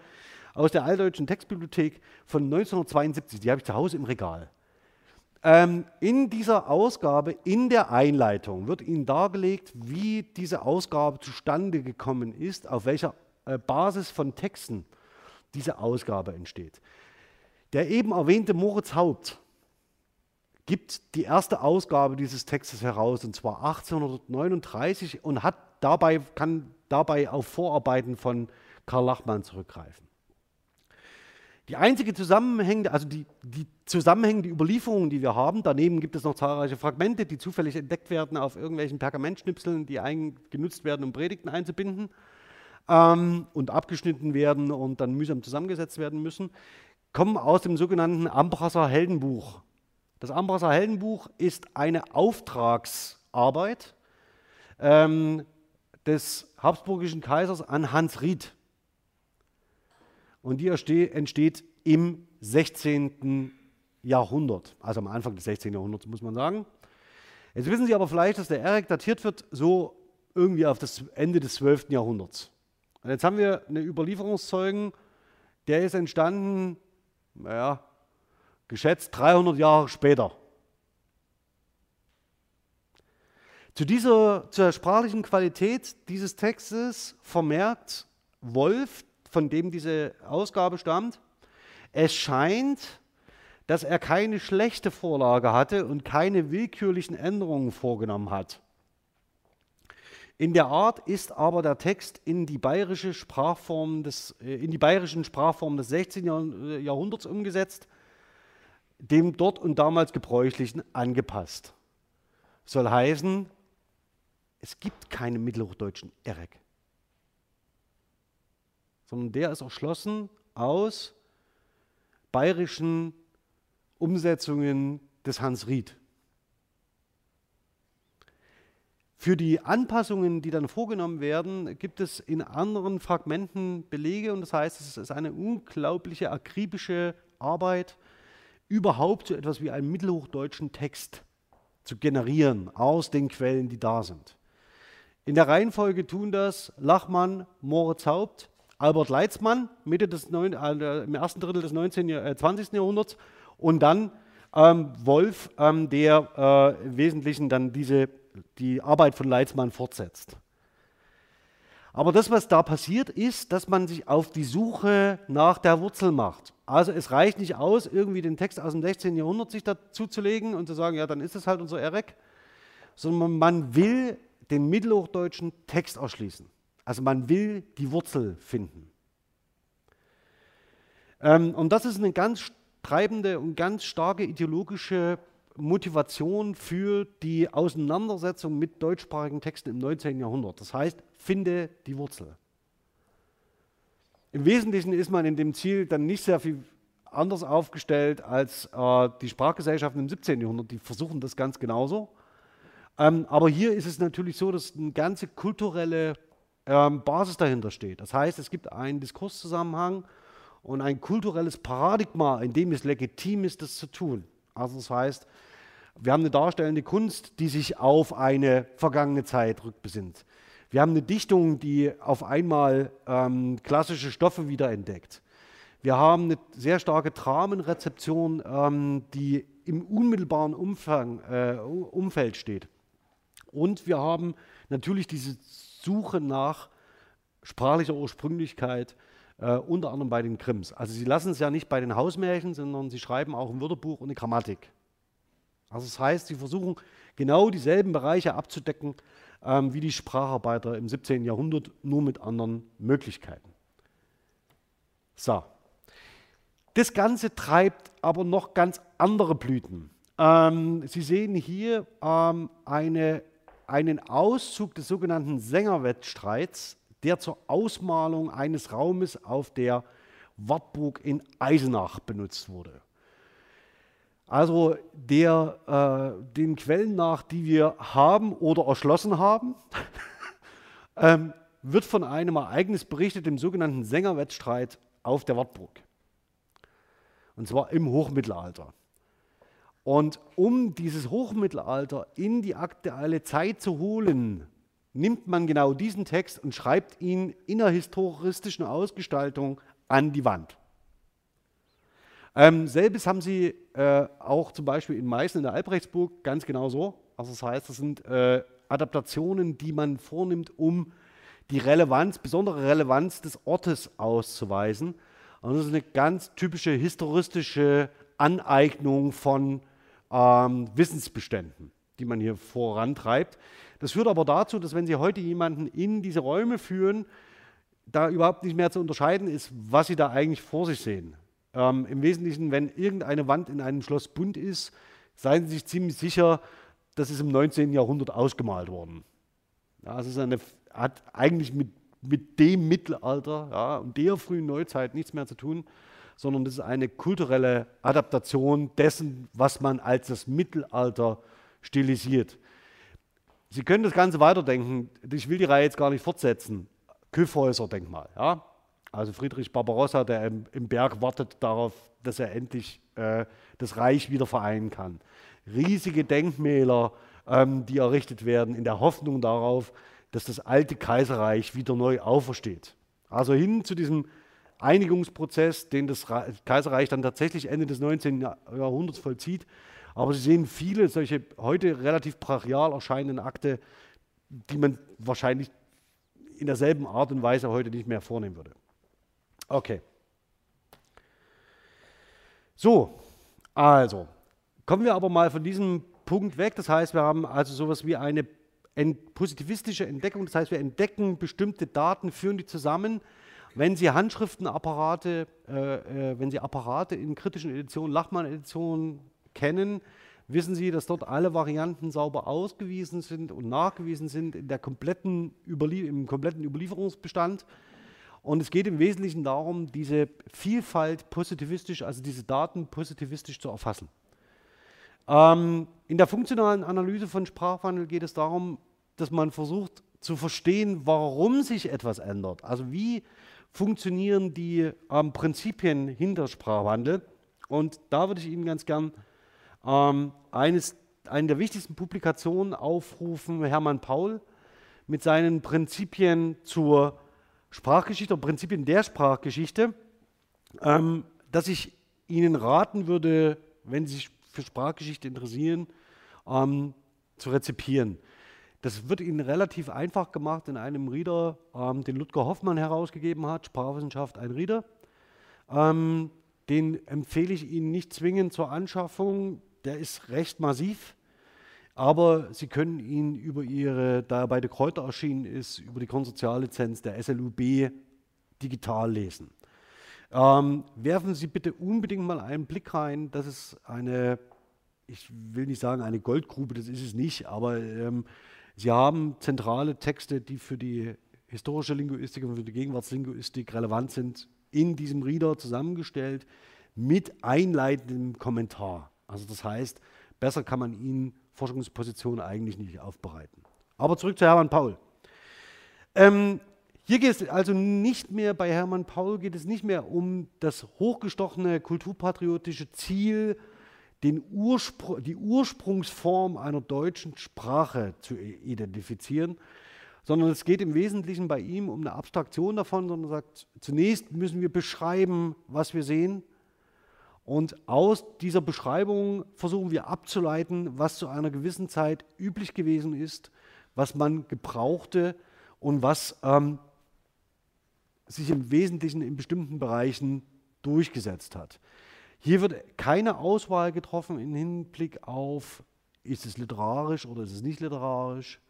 aus der Alldeutschen Textbibliothek von 1972. Die habe ich zu Hause im Regal. Ähm, in dieser Ausgabe, in der Einleitung, wird Ihnen dargelegt, wie diese Ausgabe zustande gekommen ist, auf welcher äh, Basis von Texten diese Ausgabe entsteht. Der eben erwähnte Moritz Haupt gibt die erste Ausgabe dieses Textes heraus, und zwar 1839, und hat dabei, kann dabei auf Vorarbeiten von Karl Lachmann zurückgreifen. Die einzige zusammenhängende, also die, die zusammenhängende Überlieferung, die wir haben, daneben gibt es noch zahlreiche Fragmente, die zufällig entdeckt werden auf irgendwelchen Pergamentschnipseln, die genutzt werden, um Predigten einzubinden ähm, und abgeschnitten werden und dann mühsam zusammengesetzt werden müssen, kommen aus dem sogenannten Ambrasser Heldenbuch. Das Ambrasser Heldenbuch ist eine Auftragsarbeit ähm, des habsburgischen Kaisers an Hans Ried. Und die entsteht im 16. Jahrhundert, also am Anfang des 16. Jahrhunderts, muss man sagen. Jetzt wissen Sie aber vielleicht, dass der Erik datiert wird so irgendwie auf das Ende des 12. Jahrhunderts. Und jetzt haben wir einen Überlieferungszeugen, der ist entstanden, naja, geschätzt 300 Jahre später. Zu dieser zur sprachlichen Qualität dieses Textes vermerkt Wolf von dem diese Ausgabe stammt. Es scheint, dass er keine schlechte Vorlage hatte und keine willkürlichen Änderungen vorgenommen hat. In der Art ist aber der Text in die bayerische Sprachform des, äh, in die bayerischen Sprachformen des 16. Äh, Jahrhunderts umgesetzt, dem dort und damals gebräuchlichen angepasst. Soll heißen, es gibt keine mittelhochdeutschen Erek sondern der ist erschlossen aus bayerischen Umsetzungen des Hans Ried. Für die Anpassungen, die dann vorgenommen werden, gibt es in anderen Fragmenten Belege und das heißt, es ist eine unglaubliche akribische Arbeit, überhaupt so etwas wie einen mittelhochdeutschen Text zu generieren aus den Quellen, die da sind. In der Reihenfolge tun das Lachmann, Moritz Haupt, Albert Leitzmann Mitte des neun, äh, im ersten Drittel des 19, äh, 20. Jahrhunderts und dann ähm, Wolf, ähm, der äh, im Wesentlichen dann diese, die Arbeit von Leitzmann fortsetzt. Aber das, was da passiert, ist, dass man sich auf die Suche nach der Wurzel macht. Also es reicht nicht aus, irgendwie den Text aus dem 16. Jahrhundert sich dazu zu legen und zu sagen, ja, dann ist es halt unser Erek, sondern man will den mittelhochdeutschen Text erschließen. Also man will die Wurzel finden. Ähm, und das ist eine ganz treibende und ganz starke ideologische Motivation für die Auseinandersetzung mit deutschsprachigen Texten im 19. Jahrhundert. Das heißt, finde die Wurzel. Im Wesentlichen ist man in dem Ziel dann nicht sehr viel anders aufgestellt als äh, die Sprachgesellschaften im 17. Jahrhundert. Die versuchen das ganz genauso. Ähm, aber hier ist es natürlich so, dass eine ganze kulturelle ähm, Basis dahinter steht. Das heißt, es gibt einen Diskurszusammenhang und ein kulturelles Paradigma, in dem es legitim ist, das zu tun. Also das heißt, wir haben eine darstellende Kunst, die sich auf eine vergangene Zeit rückbesinnt. Wir haben eine Dichtung, die auf einmal ähm, klassische Stoffe wiederentdeckt. Wir haben eine sehr starke Dramenrezeption, ähm, die im unmittelbaren Umfang, äh, Umfeld steht. Und wir haben natürlich diese Suche nach sprachlicher Ursprünglichkeit, äh, unter anderem bei den Grimms. Also sie lassen es ja nicht bei den Hausmärchen, sondern sie schreiben auch ein Wörterbuch und eine Grammatik. Also das heißt, sie versuchen genau dieselben Bereiche abzudecken ähm, wie die Spracharbeiter im 17. Jahrhundert, nur mit anderen Möglichkeiten. So. Das Ganze treibt aber noch ganz andere Blüten. Ähm, Sie sehen hier ähm, eine, einen Auszug des sogenannten Sängerwettstreits, der zur Ausmalung eines Raumes auf der Wartburg in Eisenach benutzt wurde. Also der, äh, den Quellen nach, die wir haben oder erschlossen haben, ähm, wird von einem Ereignis berichtet, dem sogenannten Sängerwettstreit auf der Wartburg. Und zwar im Hochmittelalter. Und um dieses Hochmittelalter in die aktuelle Zeit zu holen, nimmt man genau diesen Text und schreibt ihn in einer historistischen Ausgestaltung an die Wand. Ähm, selbes haben sie äh, auch zum Beispiel in Meißen in der Albrechtsburg ganz genau so. Also das heißt, das sind äh, Adaptationen, die man vornimmt, um die Relevanz, besondere Relevanz des Ortes auszuweisen. Und das ist eine ganz typische historistische Aneignung von ähm, Wissensbeständen, die man hier vorantreibt. Das führt aber dazu, dass wenn Sie heute jemanden in diese Räume führen, da überhaupt nicht mehr zu unterscheiden ist, was Sie da eigentlich vor sich sehen. Ähm, Im Wesentlichen, wenn irgendeine Wand in einem Schloss bunt ist, seien Sie sich ziemlich sicher, das ist im 19. Jahrhundert ausgemalt worden. Ja, es ist eine, hat eigentlich mit, mit dem Mittelalter ja, und der frühen Neuzeit nichts mehr zu tun, sondern das ist eine kulturelle Adaptation dessen, was man als das Mittelalter stilisiert. Sie können das Ganze weiterdenken. Ich will die Reihe jetzt gar nicht fortsetzen. Kyffhäuser-Denkmal. Ja? Also Friedrich Barbarossa, der im, im, Berg wartet darauf, dass er endlich äh, das Reich wieder vereinen kann. Riesige Denkmäler, ähm, die errichtet werden, in der Hoffnung darauf, dass das alte Kaiserreich wieder neu aufersteht. Also hin zu diesem Einigungsprozess, den das Kaiserreich dann tatsächlich Ende des 19. Jahrhunderts vollzieht. Aber Sie sehen viele solche heute relativ brachial erscheinenden Akte, die man wahrscheinlich in derselben Art und Weise heute nicht mehr vornehmen würde. Okay. So, also kommen wir aber mal von diesem Punkt weg. Das heißt, wir haben also sowas wie eine positivistische Entdeckung. Das heißt, wir entdecken bestimmte Daten, führen die zusammen. Wenn Sie Handschriftenapparate, äh, äh, wenn Sie Apparate in kritischen Editionen, Lachmann-Editionen kennen, wissen Sie, dass dort alle Varianten sauber ausgewiesen sind und nachgewiesen sind in der kompletten im kompletten Überlieferungsbestand. Und es geht im Wesentlichen darum, diese Vielfalt positivistisch, also diese Daten positivistisch zu erfassen. Ähm, in der funktionalen Analyse von Sprachwandel geht es darum, dass man versucht zu verstehen, warum sich etwas ändert. Also wie funktionieren die ähm, Prinzipien hinter Sprachwandel. Und da würde ich Ihnen ganz gern ähm, eines, eine der wichtigsten Publikationen aufrufen, Hermann Paul, mit seinen Prinzipien zur Sprachgeschichte und Prinzipien der Sprachgeschichte, ähm, dass ich Ihnen raten würde, wenn Sie sich für Sprachgeschichte interessieren, ähm, zu rezipieren. Das wird Ihnen relativ einfach gemacht in einem Reader, ähm, den Ludger Hoffmann herausgegeben hat, Sprachwissenschaft, ein Reader. Ähm, den empfehle ich Ihnen nicht zwingend zur Anschaffung, der ist recht massiv. Aber Sie können ihn über Ihre, da er bei der Kräuter erschienen ist, über die Konsortiallizenz der SLUB digital lesen. Ähm, werfen Sie bitte unbedingt mal einen Blick rein. Das ist eine, ich will nicht sagen eine Goldgrube, das ist es nicht, aber ähm, Sie haben zentrale Texte, die für die historische Linguistik und für die Gegenwartslinguistik relevant sind, in diesem Reader zusammengestellt mit einleitendem Kommentar. Also das heißt, besser kann man ihn Forschungsposition eigentlich nicht aufbereiten. Aber zurück zu Hermann Paul. Ähm, hier geht es also nicht mehr, bei Hermann Paul geht es nicht mehr um das hochgestochene kulturpatriotische Ziel, Urspr die Ursprungsform einer deutschen Sprache zu identifizieren, sondern es geht im Wesentlichen bei ihm um eine Abstraktion davon, sondern er sagt, zunächst müssen wir beschreiben, was wir sehen, und aus dieser Beschreibung versuchen wir abzuleiten, was zu einer gewissen Zeit üblich gewesen ist, was man gebrauchte und was ähm, sich im Wesentlichen in bestimmten Bereichen durchgesetzt hat. Hier wird keine Auswahl getroffen im Hinblick auf, ist es literarisch oder ist es nicht literarisch,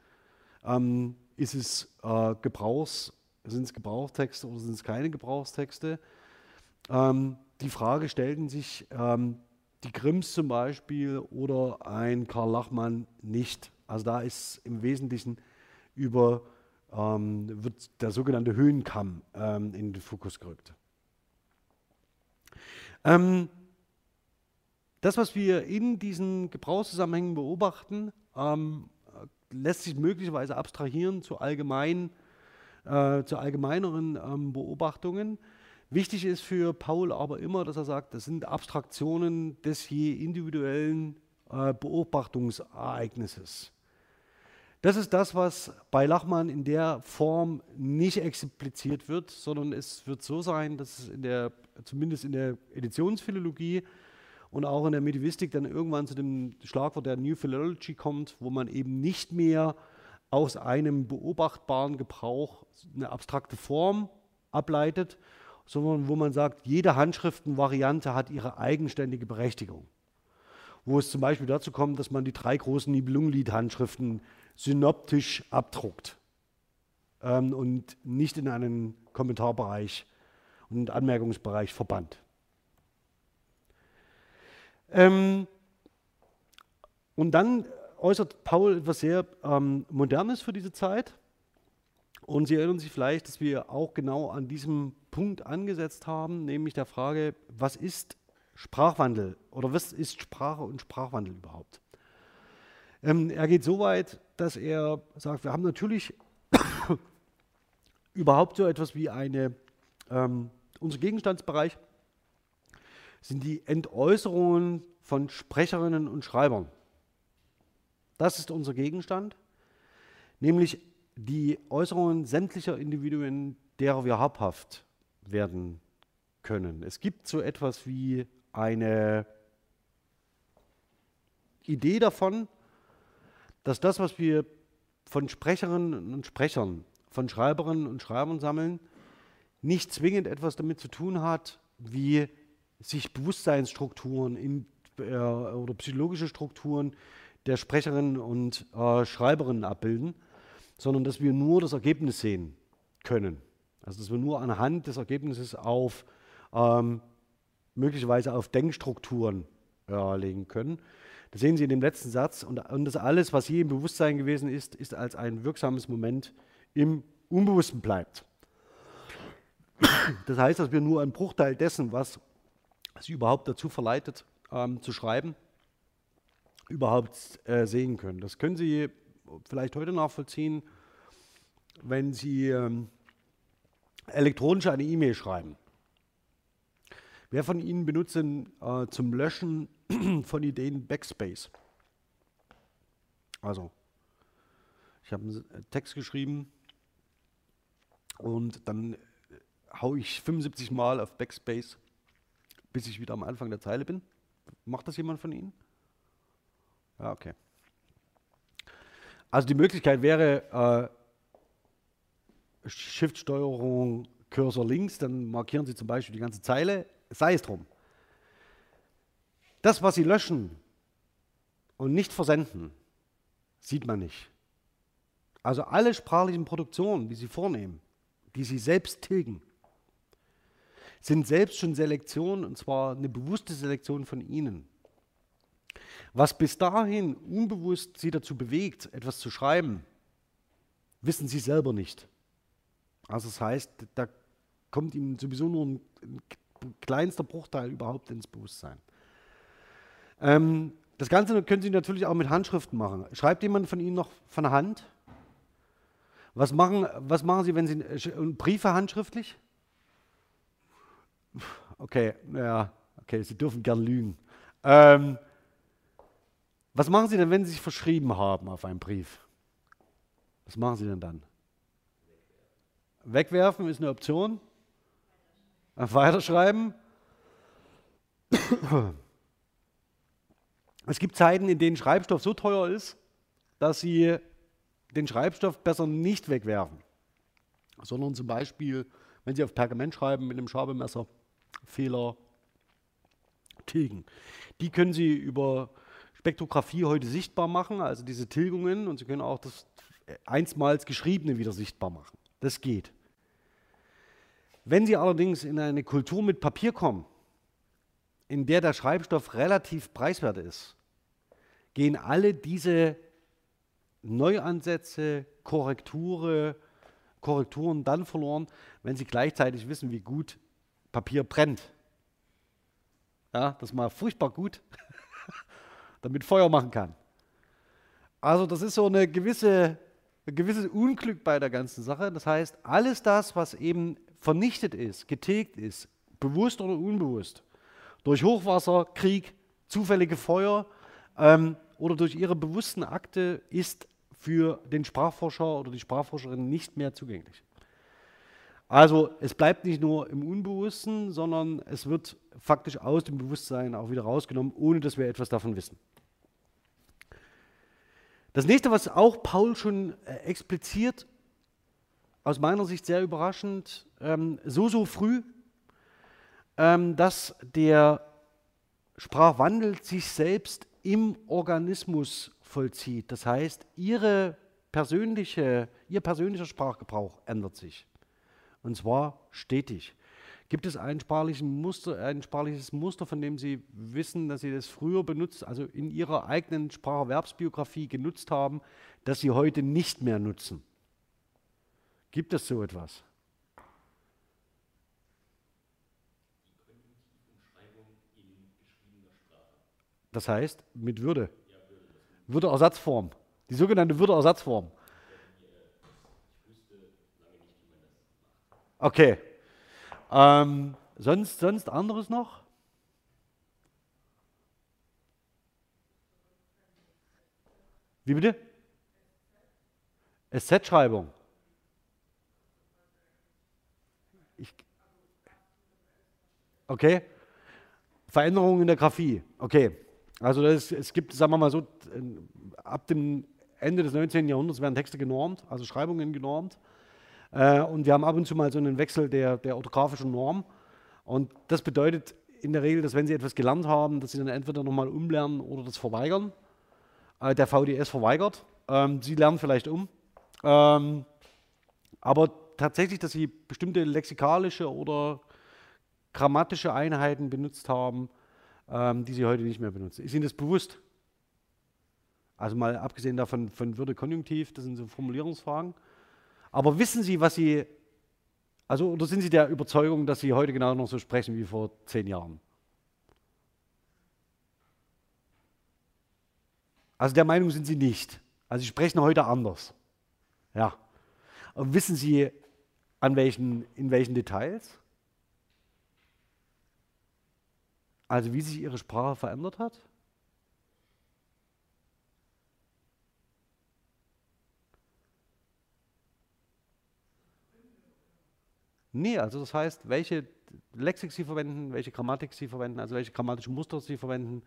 ähm, ist es äh, Gebrauchs, sind es Gebrauchstexte oder sind es keine Gebrauchstexte. Ähm, die Frage stellten sich ähm, die Grimms zum Beispiel oder ein Karl Lachmann nicht. Also da ist im Wesentlichen über ähm, wird der sogenannte Höhenkamm ähm, in den Fokus gerückt. Ähm, das, was wir in diesen Gebrauchszusammenhängen beobachten, ähm, lässt sich möglicherweise abstrahieren zu, allgemein, äh, zu allgemeineren ähm, Beobachtungen. Wichtig ist für Paul aber immer, dass er sagt, das sind Abstraktionen des je individuellen äh, Beobachtungsereignisses. Das ist das, was bei Lachmann in der Form nicht expliziert wird, sondern es wird so sein, dass es in der, zumindest in der Editionsphilologie und auch in der Medievistik dann irgendwann zu dem Schlagwort der New Philology kommt, wo man eben nicht mehr aus einem beobachtbaren Gebrauch eine abstrakte Form ableitet, sondern wo man sagt, jede Handschriftenvariante hat ihre eigenständige Berechtigung. Wo es zum Beispiel dazu kommt, dass man die drei großen Nibelungenlied-Handschriften synoptisch abdruckt ähm, und nicht in einen Kommentarbereich und Anmerkungsbereich verbannt. Ähm, und dann äußert Paul etwas sehr ähm, Modernes für diese Zeit. Und Sie erinnern sich vielleicht, dass wir auch genau an diesem Punkt angesetzt haben, nämlich der Frage, was ist Sprachwandel oder was ist Sprache und Sprachwandel überhaupt? Ähm, er geht so weit, dass er sagt, wir haben natürlich überhaupt so etwas wie eine, ähm, unser Gegenstandsbereich sind die Entäußerungen von Sprecherinnen und Schreibern. Das ist unser Gegenstand, nämlich die Äußerungen sämtlicher Individuen, derer wir habhaft werden können. Es gibt so etwas wie eine Idee davon, dass das, was wir von Sprecherinnen und Sprechern, von Schreiberinnen und Schreibern sammeln, nicht zwingend etwas damit zu tun hat, wie sich Bewusstseinsstrukturen in, äh, oder psychologische Strukturen der Sprecherinnen und äh, Schreiberinnen abbilden, sondern dass wir nur das Ergebnis sehen können. Also dass wir nur anhand des Ergebnisses auf ähm, möglicherweise auf Denkstrukturen äh, legen können. Das sehen Sie in dem letzten Satz. Und, und das alles, was je im Bewusstsein gewesen ist, ist als ein wirksames Moment im Unbewussten bleibt. Das heißt, dass wir nur einen Bruchteil dessen, was Sie überhaupt dazu verleitet, ähm, zu schreiben, überhaupt äh, sehen können. Das können Sie vielleicht heute nachvollziehen, wenn Sie ähm, elektronisch eine E-Mail schreiben. Wer von Ihnen benutzt denn äh, zum Löschen von Ideen Backspace? Also, ich habe einen Text geschrieben und dann haue ich 75 Mal auf Backspace, bis ich wieder am Anfang der Zeile bin. Macht das jemand von Ihnen? Ja, okay. Also die Möglichkeit wäre äh, Shift-Steuerung Cursor links, dann markieren Sie zum Beispiel die ganze Zeile sei es drum. Das, was sie löschen und nicht versenden, sieht man nicht. Also alle sprachlichen Produktionen, die sie vornehmen, die sie selbst tilgen, sind selbst schon Selektion, und zwar eine bewusste Selektion von ihnen. Was bis dahin unbewusst sie dazu bewegt, etwas zu schreiben, wissen sie selber nicht. Also das heißt, da kommt ihnen sowieso nur ein, kleinster Bruchteil überhaupt ins Bewusstsein. Ähm, das Ganze können Sie natürlich auch mit Handschriften machen. Schreibt jemand von Ihnen noch von Hand? Was machen, was machen Sie, wenn Sie äh, Briefe handschriftlich? Okay, ja, okay, Sie dürfen gern lügen. Ähm, was machen Sie denn, wenn Sie sich verschrieben haben auf einen Brief? Was machen Sie denn dann? Wegwerfen ist eine Option. Weiterschreiben. Es gibt Zeiten, in denen Schreibstoff so teuer ist, dass sie den Schreibstoff besser nicht wegwerfen, sondern zum Beispiel, wenn Sie auf Pergament schreiben mit einem Schabemesser, Fehler tilgen. Die können Sie über Spektrographie heute sichtbar machen, also diese Tilgungen, und Sie können auch das einstmals Geschriebene wieder sichtbar machen. Das geht. Wenn Sie allerdings in eine Kultur mit Papier kommen, in der der Schreibstoff relativ preiswert ist, gehen alle diese Neuansätze, Korrekture, Korrekturen dann verloren, wenn Sie gleichzeitig wissen, wie gut Papier brennt. Ja, das mal furchtbar gut, damit Feuer machen kann. Also das ist so eine gewisse, ein gewisses Unglück bei der ganzen Sache. Das heißt, alles das, was eben vernichtet ist, getilgt ist, bewusst oder unbewusst, durch Hochwasser, Krieg, zufällige Feuer ähm, oder durch ihre bewussten Akte, ist für den Sprachforscher oder die Sprachforscherin nicht mehr zugänglich. Also es bleibt nicht nur im Unbewussten, sondern es wird faktisch aus dem Bewusstsein auch wieder rausgenommen, ohne dass wir etwas davon wissen. Das nächste, was auch Paul schon äh, expliziert, aus meiner Sicht sehr überraschend, ähm, so, so früh, ähm, dass der Sprachwandel sich selbst im Organismus vollzieht. Das heißt, ihre persönliche, ihr persönlicher Sprachgebrauch ändert sich. Und zwar stetig. Gibt es ein, Muster, ein sprachliches Muster, von dem Sie wissen, dass Sie das früher benutzt, also in Ihrer eigenen Spracherwerbsbiografie genutzt haben, das Sie heute nicht mehr nutzen? Gibt es so etwas? Das heißt, mit Würde. Würdeersatzform. Die sogenannte Würdeersatzform. Okay. Ähm, sonst, sonst anderes noch? Wie bitte? SZ-Schreibung. okay. Veränderungen in der Graphie. Okay. Also das, es gibt, sagen wir mal so, ab dem Ende des 19. Jahrhunderts werden Texte genormt, also Schreibungen genormt. Äh, und wir haben ab und zu mal so einen Wechsel der, der orthografischen Norm. Und das bedeutet in der Regel, dass wenn Sie etwas gelernt haben, dass Sie dann entweder nochmal umlernen oder das verweigern. Äh, der VDS verweigert. Ähm, Sie lernen vielleicht um. Ähm, aber tatsächlich, dass Sie bestimmte lexikalische oder grammatische Einheiten benutzt haben, ähm, die Sie heute nicht mehr benutzen. Ist Ihnen das bewusst? Also mal abgesehen davon von Würde Konjunktiv, das sind so Formulierungsfragen. Aber wissen Sie, was Sie, also oder sind Sie der Überzeugung, dass Sie heute genau noch so sprechen wie vor zehn Jahren? Also der Meinung sind Sie nicht. Also Sie sprechen heute anders. Ja. Aber wissen Sie, an welchen, in welchen Details? Also wie sich Ihre Sprache verändert hat? Nee, also das heißt, welche Lexik Sie verwenden, welche Grammatik Sie verwenden, also welche grammatischen Muster Sie verwenden,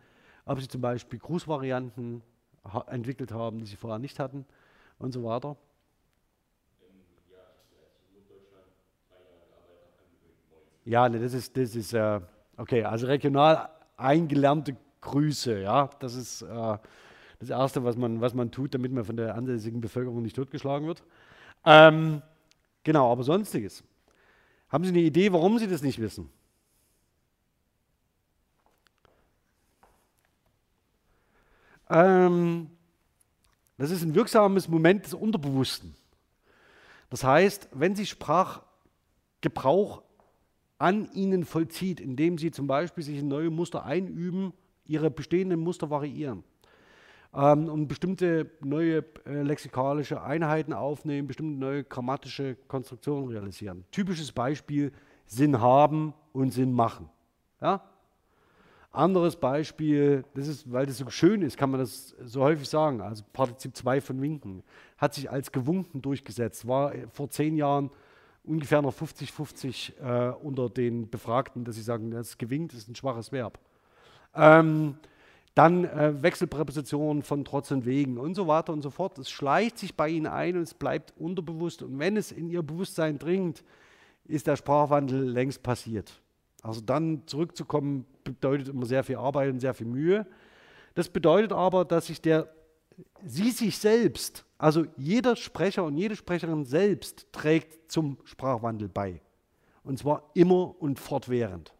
ob Sie zum Beispiel Grußvarianten ha entwickelt haben, die Sie vorher nicht hatten und so weiter. Ja, ne, das ist, das ist äh, okay, also regional eingelernte Grüße, ja, das ist äh, das Erste, was man, was man tut, damit man von der ansässigen Bevölkerung nicht totgeschlagen wird. Ähm, genau, aber sonstiges. Haben Sie eine Idee, warum Sie das nicht wissen? Ähm, das ist ein wirksames Moment des Unterbewussten. Das heißt, wenn Sie Sprachgebrauch an Ihnen vollzieht, indem Sie zum Beispiel sich in neue Muster einüben, Ihre bestehenden Muster variieren, ähm, und bestimmte neue äh, lexikalische Einheiten aufnehmen, bestimmte neue grammatische Konstruktionen realisieren. Typisches Beispiel Sinn haben und Sinn machen. Ja? Anderes Beispiel, das ist, weil das so schön ist, kann man das so häufig sagen. Also Partizip 2 von Winken hat sich als gewunken durchgesetzt, war vor zehn Jahren ungefähr noch 50-50 äh, unter den Befragten, dass sie sagen, das gewinkt ist ein schwaches Verb. Ähm, Dann äh, Wechselpräpositionen von trotz und wegen und so weiter und so fort. Es schleicht sich bei ihnen ein und es bleibt unterbewusst. Und wenn es in ihr Bewusstsein dringt, ist der Sprachwandel längst passiert. Also dann zurückzukommen bedeutet immer sehr viel Arbeit und sehr viel Mühe. Das bedeutet aber, dass sich der, sie sich selbst, also jeder Sprecher und jede Sprecherin selbst trägt zum Sprachwandel bei. Und zwar immer und fortwährend.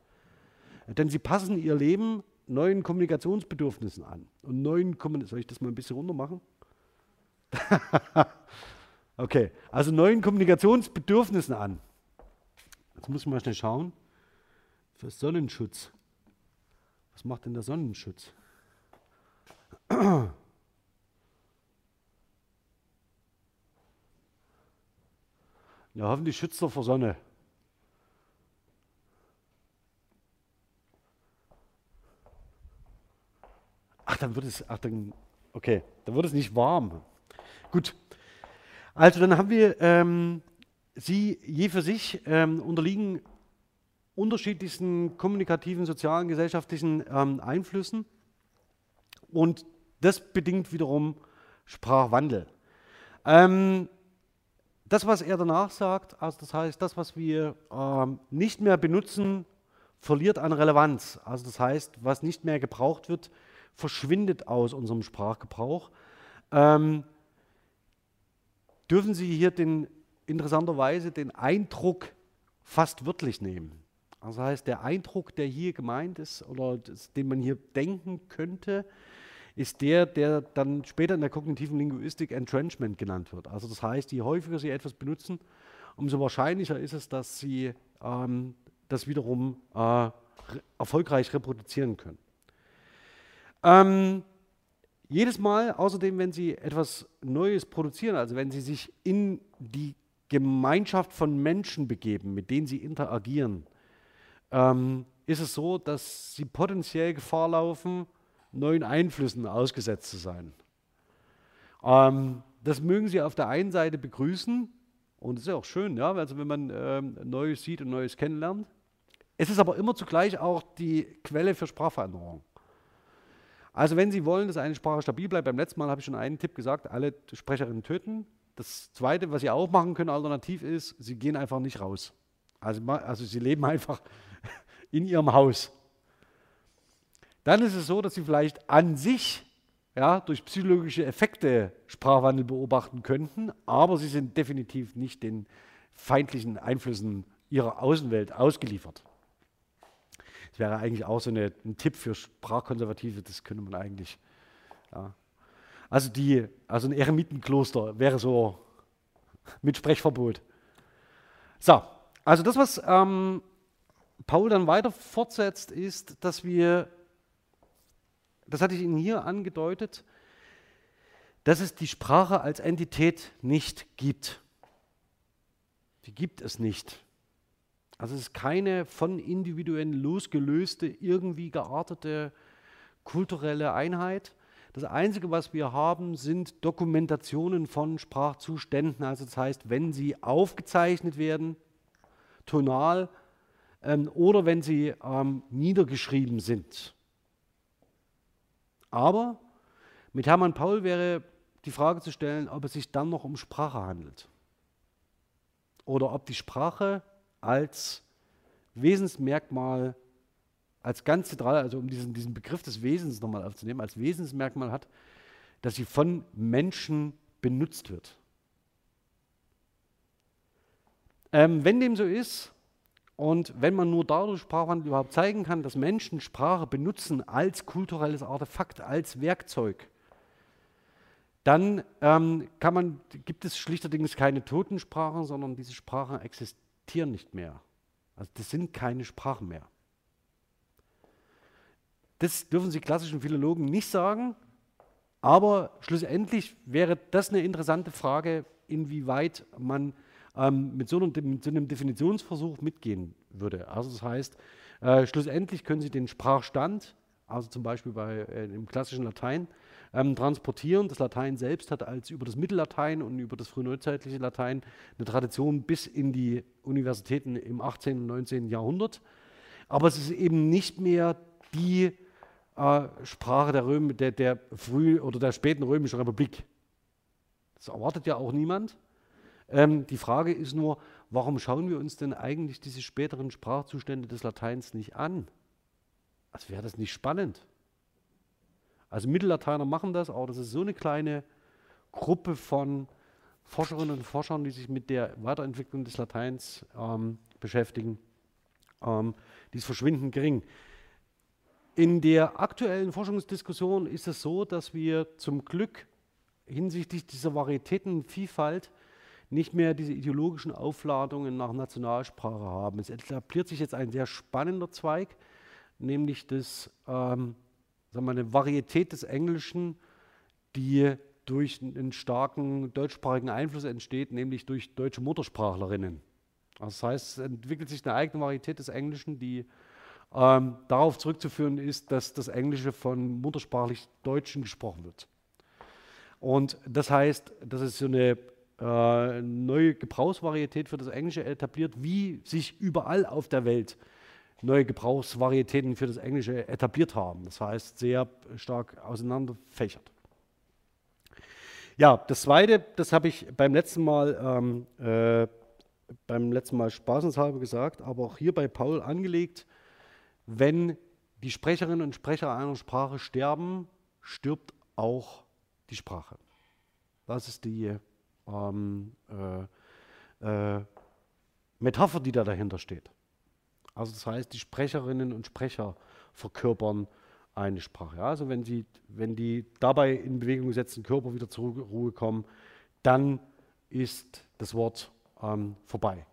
Denn sie passen ihr Leben neuen Kommunikationsbedürfnissen an. Und neuen Soll ich das mal ein bisschen runter machen? okay, also neuen Kommunikationsbedürfnissen an. Jetzt muss ich mal schnell schauen. Für Sonnenschutz. Was macht denn der Sonnenschutz? Ja, hoffentlich schützt er vor Sonne. Dann wird es, ach, dann, okay, dann wird es nicht warm. Gut. Also dann haben wir ähm, sie je für sich ähm, unterliegen unterschiedlichsten kommunikativen, sozialen, gesellschaftlichen ähm, Einflüssen und das bedingt wiederum Sprachwandel. Ähm, das, was er danach sagt, also das heißt, das, was wir ähm, nicht mehr benutzen, verliert an Relevanz. Also das heißt, was nicht mehr gebraucht wird, verschwindet aus unserem Sprachgebrauch. Ähm, dürfen Sie hier den, interessanterweise den Eindruck fast wörtlich nehmen. Also heißt, der Eindruck, der hier gemeint ist oder das, den man hier denken könnte, ist der, der dann später in der kognitiven Linguistik Entrenchment genannt wird. Also das heißt, je häufiger Sie etwas benutzen, umso wahrscheinlicher ist es, dass Sie ähm, das wiederum äh, re erfolgreich reproduzieren können. Ähm, jedes Mal, außerdem, wenn Sie etwas Neues produzieren, also wenn Sie sich in die Gemeinschaft von Menschen begeben, mit denen Sie interagieren, ähm, ist es so, dass Sie potenziell Gefahr laufen, neuen Einflüssen ausgesetzt zu sein. Ähm, das mögen Sie auf der einen Seite begrüßen und es ist ja auch schön, ja, also wenn man ähm, Neues sieht und Neues kennenlernt. Es ist aber immer zugleich auch die Quelle für Sprachveränderung. Also wenn Sie wollen, dass eine Sprache stabil bleibt, beim letzten Mal habe ich schon einen Tipp gesagt, alle Sprecherinnen töten. Das Zweite, was Sie auch machen können, alternativ ist, Sie gehen einfach nicht raus. Also, also Sie leben einfach in Ihrem Haus dann ist es so, dass Sie vielleicht an sich ja, durch psychologische Effekte Sprachwandel beobachten könnten, aber Sie sind definitiv nicht den feindlichen Einflüssen Ihrer Außenwelt ausgeliefert. Das wäre eigentlich auch so eine, ein Tipp für Sprachkonservative, das könnte man eigentlich. Ja. Also, die, also ein Eremitenkloster wäre so mit Sprechverbot. So, also das, was ähm, Paul dann weiter fortsetzt, ist, dass wir das hatte ich Ihnen hier angedeutet, dass es die Sprache als Entität nicht gibt. Die gibt es nicht. Also es ist keine von Individuen losgelöste, irgendwie geartete kulturelle Einheit. Das Einzige, was wir haben, sind Dokumentationen von Sprachzuständen. Also das heißt, wenn sie aufgezeichnet werden, tonal, ähm, oder wenn sie ähm, niedergeschrieben sind. Aber mit Hermann Paul wäre die Frage zu stellen, ob es sich dann noch um Sprache handelt. Oder ob die Sprache als Wesensmerkmal, als ganz zentral, also um diesen, diesen Begriff des Wesens nochmal aufzunehmen, als Wesensmerkmal hat, dass sie von Menschen benutzt wird. Ähm, wenn dem so ist, und wenn man nur dadurch Sprachwandel überhaupt zeigen kann, dass Menschen Sprache benutzen als kulturelles Artefakt, als Werkzeug, dann ähm, man, gibt es schlichterdings keine toten Sprachen, sondern diese Sprachen existieren nicht mehr. Also das sind keine Sprachen mehr. Das dürfen Sie klassischen Philologen nicht sagen, aber schlussendlich wäre das eine interessante Frage, inwieweit man ähm, mit, so einem, mit, so einem, Definitionsversuch mitgehen würde. Also das heißt, äh, schlussendlich können Sie den Sprachstand, also zum Beispiel bei, äh, im klassischen Latein, ähm, transportieren. Das Latein selbst hat als über das Mittellatein und über das frühneuzeitliche Latein eine Tradition bis in die Universitäten im 18. und 19. Jahrhundert. Aber es ist eben nicht mehr die äh, Sprache der, Röm, der, der früh oder der späten römischen Republik. Das erwartet ja auch niemand. Ähm, die Frage ist nur, warum schauen wir uns denn eigentlich diese späteren Sprachzustände des Lateins nicht an? Also wäre das nicht spannend? Also Mittellateiner machen das, aber das ist so eine kleine Gruppe von Forscherinnen und Forschern, die sich mit der Weiterentwicklung des Lateins ähm, beschäftigen. Ähm, die ist verschwindend gering. In der aktuellen Forschungsdiskussion ist es so, dass wir zum Glück hinsichtlich dieser Varietätenvielfalt nicht mehr diese ideologischen Aufladungen nach Nationalsprache haben. Es etabliert sich jetzt ein sehr spannender Zweig, nämlich das, ähm, sagen wir, eine Varietät des Englischen, die durch einen starken deutschsprachigen Einfluss entsteht, nämlich durch deutsche Muttersprachlerinnen. Also das heißt, es entwickelt sich eine eigene Varietät des Englischen, die ähm, darauf zurückzuführen ist, dass das Englische von muttersprachlich Deutschen gesprochen wird. Und das heißt, dass es so eine äh, neue Gebrauchsvarietät für das Englische etabliert, wie sich überall auf der Welt neue Gebrauchsvarietäten für das Englische etabliert haben. Das heißt, sehr stark auseinanderfächert. Ja, das Zweite, das habe ich beim letzten Mal ähm, äh, beim letzten Mal spaßenshalber gesagt, aber auch hier bei Paul angelegt, wenn die Sprecherinnen und Sprecher einer Sprache sterben, stirbt auch die Sprache. Das ist die ähm, äh, äh, Metapher, die da dahinter steht. Also das heißt, die Sprecherinnen und Sprecher verkörpern eine Sprache. Also wenn, sie, wenn die dabei in Bewegung gesetzten Körper wieder zur Ruhe kommen, dann ist das Wort ähm, vorbei.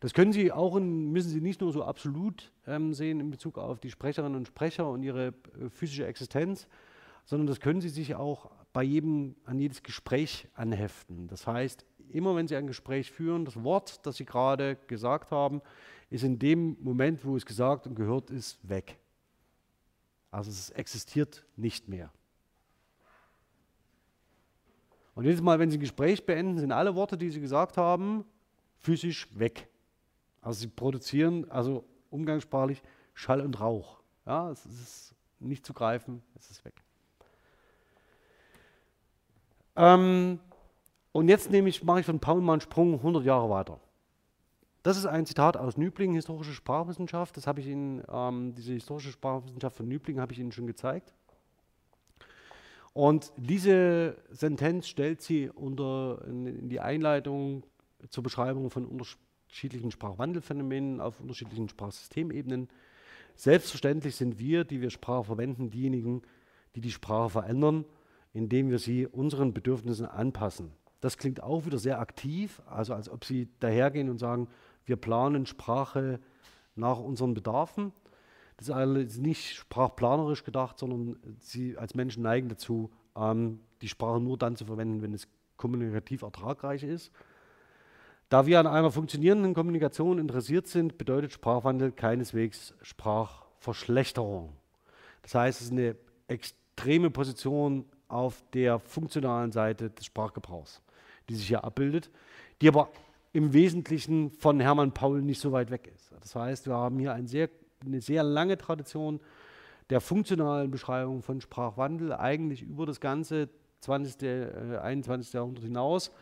Das können Sie auch in, müssen Sie nicht nur so absolut ähm, sehen in Bezug auf die Sprecherinnen und Sprecher und ihre äh, physische Existenz, sondern das können Sie sich auch bei jedem, an jedes Gespräch anheften. Das heißt, immer wenn Sie ein Gespräch führen, das Wort, das Sie gerade gesagt haben, ist in dem Moment, wo es gesagt und gehört ist, weg. Also es existiert nicht mehr. Und jedes Mal, wenn Sie ein Gespräch beenden, sind alle Worte, die Sie gesagt haben, physisch weg. Also sie produzieren, also umgangssprachlich, Schall und Rauch. Ja, es ist nicht zu greifen, es ist weg. Ähm, und jetzt nehme ich, mache ich von Paul mal einen Sprung 100 Jahre weiter. Das ist ein Zitat aus Nüblingen, historische Sprachwissenschaft. Das habe ich Ihnen, ähm, diese historische Sprachwissenschaft von Nüblingen habe ich Ihnen schon gezeigt. Und diese Sentenz stellt sie unter, in, in die Einleitung zur Beschreibung von unterschiedlichen Sprachwandelphänomenen auf unterschiedlichen Sprachsystemebenen. Selbstverständlich sind wir, die wir Sprache verwenden, diejenigen, die die Sprache verändern, indem wir sie unseren Bedürfnissen anpassen. Das klingt auch wieder sehr aktiv, also als ob Sie dahergehen und sagen, wir planen Sprache nach unseren Bedarfen. Das ist nicht sprachplanerisch gedacht, sondern Sie als Menschen neigen dazu, ähm, die Sprache nur dann zu verwenden, wenn es kommunikativ ertragreich ist. Da wir an einer funktionierenden Kommunikation interessiert sind, bedeutet Sprachwandel keineswegs Sprachverschlechterung. Das heißt, es ist eine extreme Position auf der funktionalen Seite des Sprachgebrauchs, die sich hier abbildet, die aber im Wesentlichen von Hermann Paul nicht so weit weg ist. Das heißt, wir haben hier ein sehr, eine sehr lange Tradition der funktionalen Beschreibung von Sprachwandel, eigentlich über das ganze 20., äh, 21. Jahrhundert hinaus.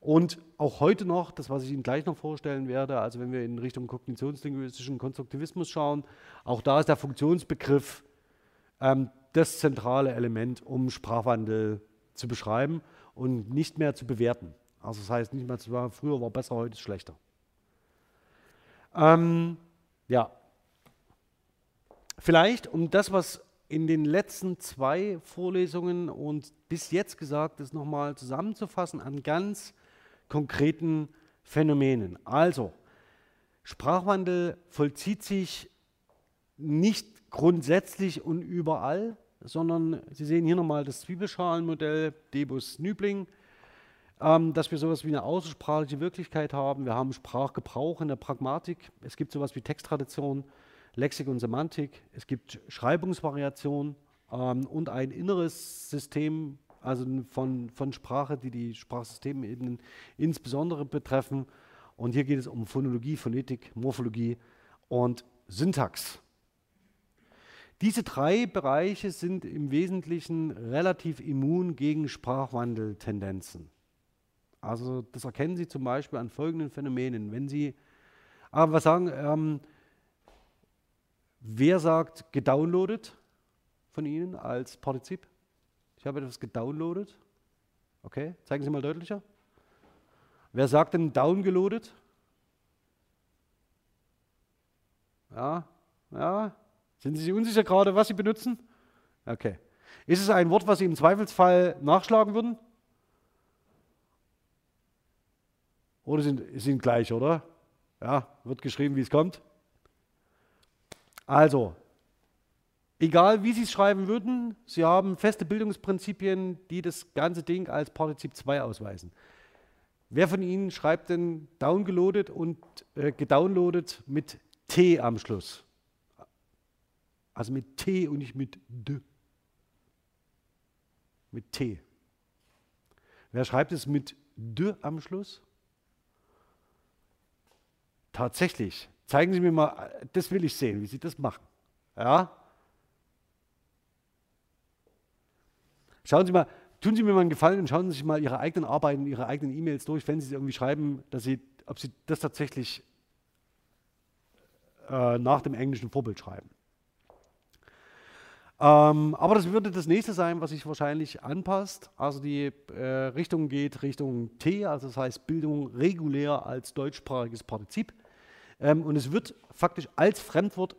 Und auch heute noch, das, was ich Ihnen gleich noch vorstellen werde, also wenn wir in Richtung kognitionslinguistischen Konstruktivismus schauen, auch da ist der Funktionsbegriff ähm, das zentrale Element, um Sprachwandel zu beschreiben und nicht mehr zu bewerten. Also das heißt nicht mehr zu sagen, früher war besser, heute ist schlechter. Ähm, ja, vielleicht um das, was in den letzten zwei Vorlesungen und bis jetzt gesagt ist, nochmal zusammenzufassen an ganz konkreten Phänomenen. Also, Sprachwandel vollzieht sich nicht grundsätzlich und überall, sondern Sie sehen hier nochmal das Zwiebelschalenmodell Debus-Nübling, ähm, dass wir sowas wie eine außersprachliche Wirklichkeit haben. Wir haben Sprachgebrauch in der Pragmatik. Es gibt sowas wie Texttradition, Lexik und Semantik. Es gibt Schreibungsvariation ähm, und ein inneres System also von, von Sprache, die die Sprachsystemebenen insbesondere betreffen. Und hier geht es um Phonologie, Phonetik, Morphologie und Syntax. Diese drei Bereiche sind im Wesentlichen relativ immun gegen Sprachwandeltendenzen. Also das erkennen Sie zum Beispiel an folgenden Phänomenen. Wenn Sie aber was sagen, ähm, wer sagt gedownloadet von Ihnen als Partizip? Ich habe etwas gedownloadet. Okay, zeigen Sie mal deutlicher. Wer sagt denn downgeloadet? Ja, ja. Sind Sie sich unsicher gerade, was Sie benutzen? Okay. Ist es ein Wort, was Sie im Zweifelsfall nachschlagen würden? Oder sind, sind gleich, oder? Ja, wird geschrieben, wie es kommt. Also, egal wie Sie es schreiben würden, Sie haben feste Bildungsprinzipien, die das ganze Ding als Partizip 2 ausweisen. Wer von Ihnen schreibt denn downgeloadet und äh, gedownloadet mit T am Schluss? Also mit T und nicht mit D. Mit T. Wer schreibt es mit D am Schluss? Tatsächlich. Zeigen Sie mir mal, das will ich sehen, wie Sie das machen. Ja? Schauen Sie mal, tun Sie mir mal einen Gefallen und schauen Sie sich mal Ihre eigenen Arbeiten, Ihre eigenen E-Mails durch, wenn Sie irgendwie schreiben, dass Sie, ob Sie das tatsächlich äh, nach dem englischen Vorbild schreiben. Ähm, aber das würde das nächste sein, was sich wahrscheinlich anpasst. Also die äh, Richtung geht Richtung T, also das heißt Bildung regulär als deutschsprachiges Partizip. Ähm, und es wird faktisch als Fremdwort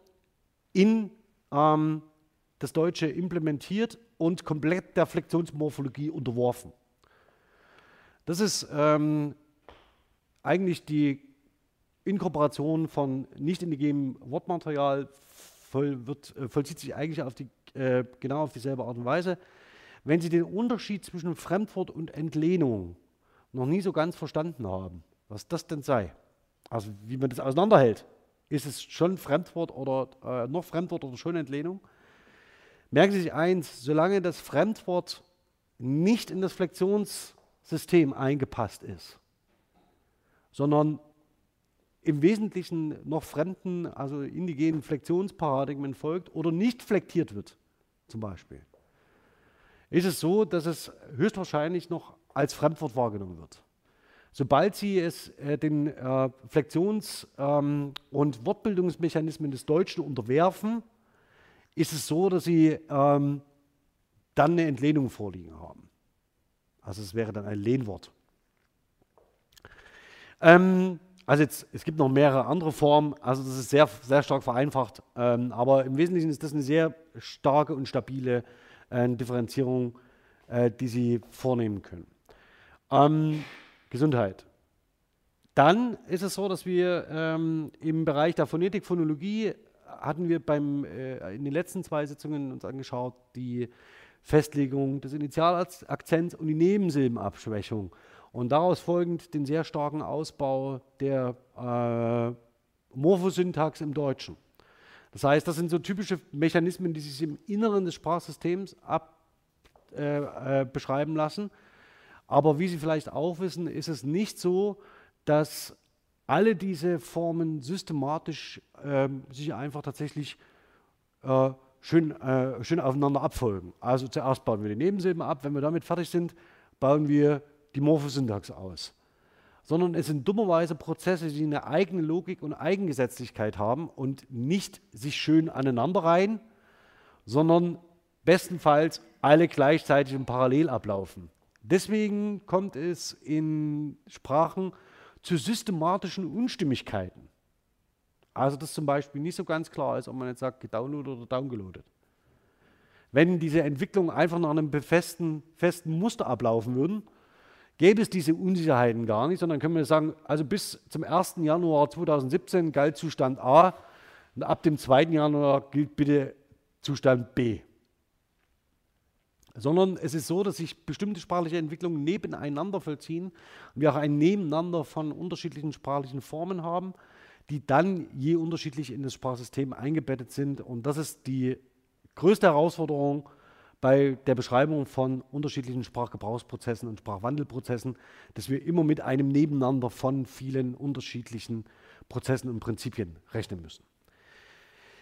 in ähm, das Deutsche implementiert und komplett der Flexionsmorphologie unterworfen. Das ist ähm, eigentlich die Inkorporation von nicht indigenem Wortmaterial voll, wird, äh, vollzieht sich eigentlich auf die äh, genau auf dieselbe Art und Weise. Wenn Sie den Unterschied zwischen Fremdwort und Entlehnung noch nie so ganz verstanden haben, was das denn sei, also wie man das auseinanderhält, ist es schon Fremdwort oder äh, noch Fremdwort oder schon Entlehnung? Merken Sie sich eins, solange das Fremdwort nicht in das Flexionssystem eingepasst ist, sondern im Wesentlichen noch fremden, also indigenen Flexionsparadigmen folgt oder nicht flektiert wird, zum Beispiel, ist es so, dass es höchstwahrscheinlich noch als Fremdwort wahrgenommen wird. Sobald Sie es äh, den äh, Flektions- ähm, und Wortbildungsmechanismen des Deutschen unterwerfen, ist es so, dass Sie ähm, dann eine Entlehnung vorliegen haben. Also es wäre dann ein Lehnwort. Ähm, also jetzt, es gibt noch mehrere andere Formen, also das ist sehr, sehr stark vereinfacht, ähm, aber im Wesentlichen ist das eine sehr starke und stabile äh, Differenzierung, äh, die Sie vornehmen können. Gesundheit. Dann ist es so, dass wir ähm, im Bereich der Phonetik, Phonologie hatten wir beim, äh, in den letzten zwei Sitzungen uns angeschaut, die Festlegung des Initialakzents und die Nebensilbenabschwächung und daraus folgend den sehr starken Ausbau der äh, Morphosyntax im Deutschen. Das heißt, das sind so typische Mechanismen, die sich im Inneren des Sprachsystems ab, äh, äh, beschreiben lassen. Aber wie Sie vielleicht auch wissen, ist es nicht so, dass alle diese Formen systematisch äh, sich einfach tatsächlich äh, schön, äh, schön aufeinander abfolgen. Also zuerst bauen wir die Nebensilben ab, wenn wir damit fertig sind, bauen wir die Morphosyntax aus, sondern es sind dummerweise Prozesse, die eine eigene Logik und Eigengesetzlichkeit haben und nicht sich schön aneinanderreihen, sondern bestenfalls alle gleichzeitig und parallel ablaufen. Deswegen kommt es in Sprachen zu systematischen Unstimmigkeiten. Also dass zum Beispiel nicht so ganz klar ist, ob man jetzt sagt gedownloadet oder downgeloadet. Wenn diese Entwicklungen einfach nach einem festen, festen Muster ablaufen würden, gäbe es diese Unsicherheiten gar nicht, sondern können wir sagen, also bis zum 1. Januar 2017 galt Zustand A und ab dem 2. Januar gilt bitte Zustand B. Sondern es ist so, dass sich bestimmte sprachliche Entwicklungen nebeneinander vollziehen und wir auch ein Nebeneinander von unterschiedlichen sprachlichen Formen haben, die dann je unterschiedlich in das Sprachsystem eingebettet sind. Und das ist die größte Herausforderung, bei der Beschreibung von unterschiedlichen Sprachgebrauchsprozessen und Sprachwandelprozessen, dass wir immer mit einem Nebeneinander von vielen unterschiedlichen Prozessen und Prinzipien rechnen müssen.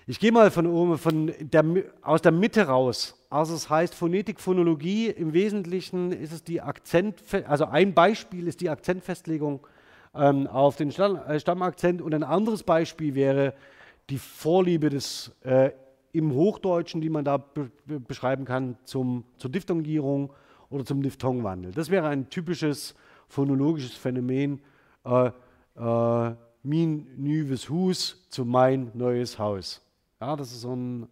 Ich gehe mal von von der, aus der Mitte raus. Also es heißt Phonetik, Phonologie. Im Wesentlichen ist es die Akzent, also ein Beispiel ist die Akzentfestlegung ähm, auf den äh, Stammakzent und ein anderes Beispiel wäre die Vorliebe des äh, im Hochdeutschen, die man da be beschreiben kann, zum, zur Diphthongierung oder zum Diphthongwandel. Das wäre ein typisches phonologisches Phänomen. Äh, äh, min nüves Hus zu mein neues Haus. Ja, das ist so ein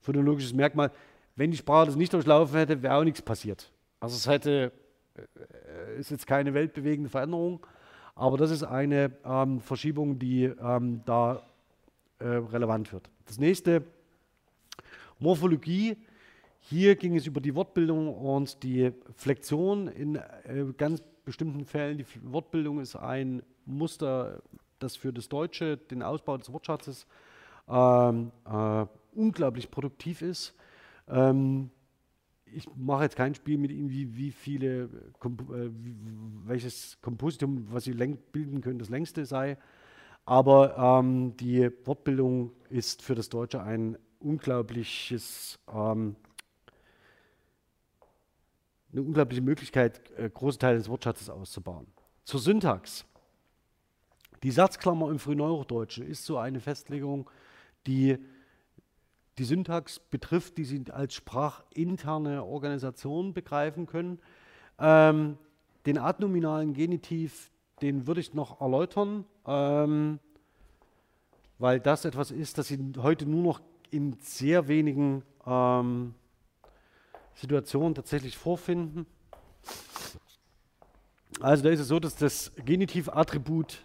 phonologisches Merkmal. Wenn die Sprache das nicht durchlaufen hätte, wäre auch nichts passiert. Also es hätte, äh, ist jetzt keine weltbewegende Veränderung, aber das ist eine ähm, Verschiebung, die ähm, da äh, relevant wird. Das nächste, Morphologie. Hier ging es über die Wortbildung und die Flexion in äh, ganz bestimmten Fällen. Die Wortbildung ist ein Muster, das für das Deutsche, den Ausbau des Wortschatzes, ähm, äh, unglaublich produktiv ist. Ähm, ich mache jetzt kein Spiel mit Ihnen, wie, wie viele, Komp äh, welches Kompositum, was Sie bilden können, das längste sei. Aber ähm, die Wortbildung ist für das Deutsche ein unglaubliches, ähm, eine unglaubliche Möglichkeit, äh, große Teile des Wortschatzes auszubauen. Zur Syntax. Die Satzklammer im Frühneuhochdeutschen ist so eine Festlegung, die die Syntax betrifft, die Sie als sprachinterne Organisation begreifen können. Ähm, den adnominalen Genitiv, den würde ich noch erläutern, ähm, weil das etwas ist, das Sie heute nur noch in sehr wenigen ähm, Situationen tatsächlich vorfinden. Also da ist es so, dass das Genitivattribut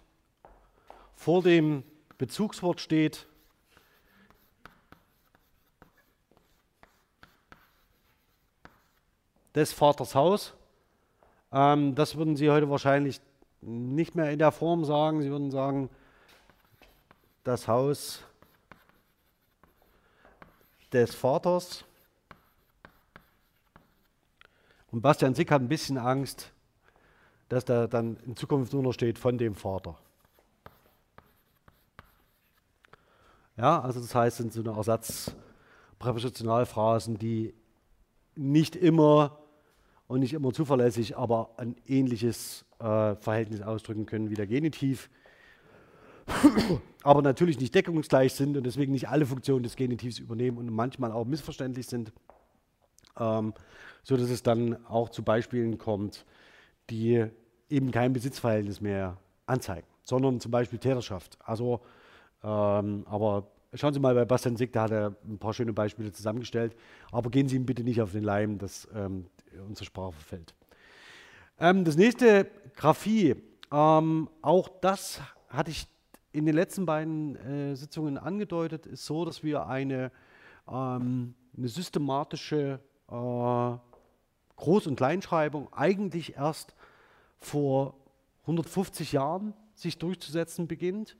vor dem Bezugswort steht. Des Vaters Haus. Ähm, das würden Sie heute wahrscheinlich nicht mehr in der Form sagen. Sie würden sagen, das Haus des Vaters. Und Bastian Sick hat ein bisschen Angst, dass da dann in Zukunft nur noch steht von dem Vater. Ja, also das heißt, sind so eine Ersatzpräpositionalphrasen, die nicht immer und nicht immer zuverlässig, aber ein ähnliches äh, Verhältnis ausdrücken können wie der Genitiv aber natürlich nicht deckungsgleich sind und deswegen nicht alle Funktionen des Genitivs übernehmen und manchmal auch missverständlich sind, ähm, so dass es dann auch zu Beispielen kommt, die eben kein Besitzverhältnis mehr anzeigen, sondern zum Beispiel Täterschaft. Also, ähm, aber schauen Sie mal bei Bastian Sick, da hat er ein paar schöne Beispiele zusammengestellt, aber gehen Sie ihm bitte nicht auf den Leim, dass ähm, unsere Sprache verfällt. Ähm, das nächste, Graphie. Ähm, auch das hatte ich in den letzten beiden äh, Sitzungen angedeutet, ist so, dass wir eine, ähm, eine systematische äh, Groß- und Kleinschreibung eigentlich erst vor 150 Jahren sich durchzusetzen beginnt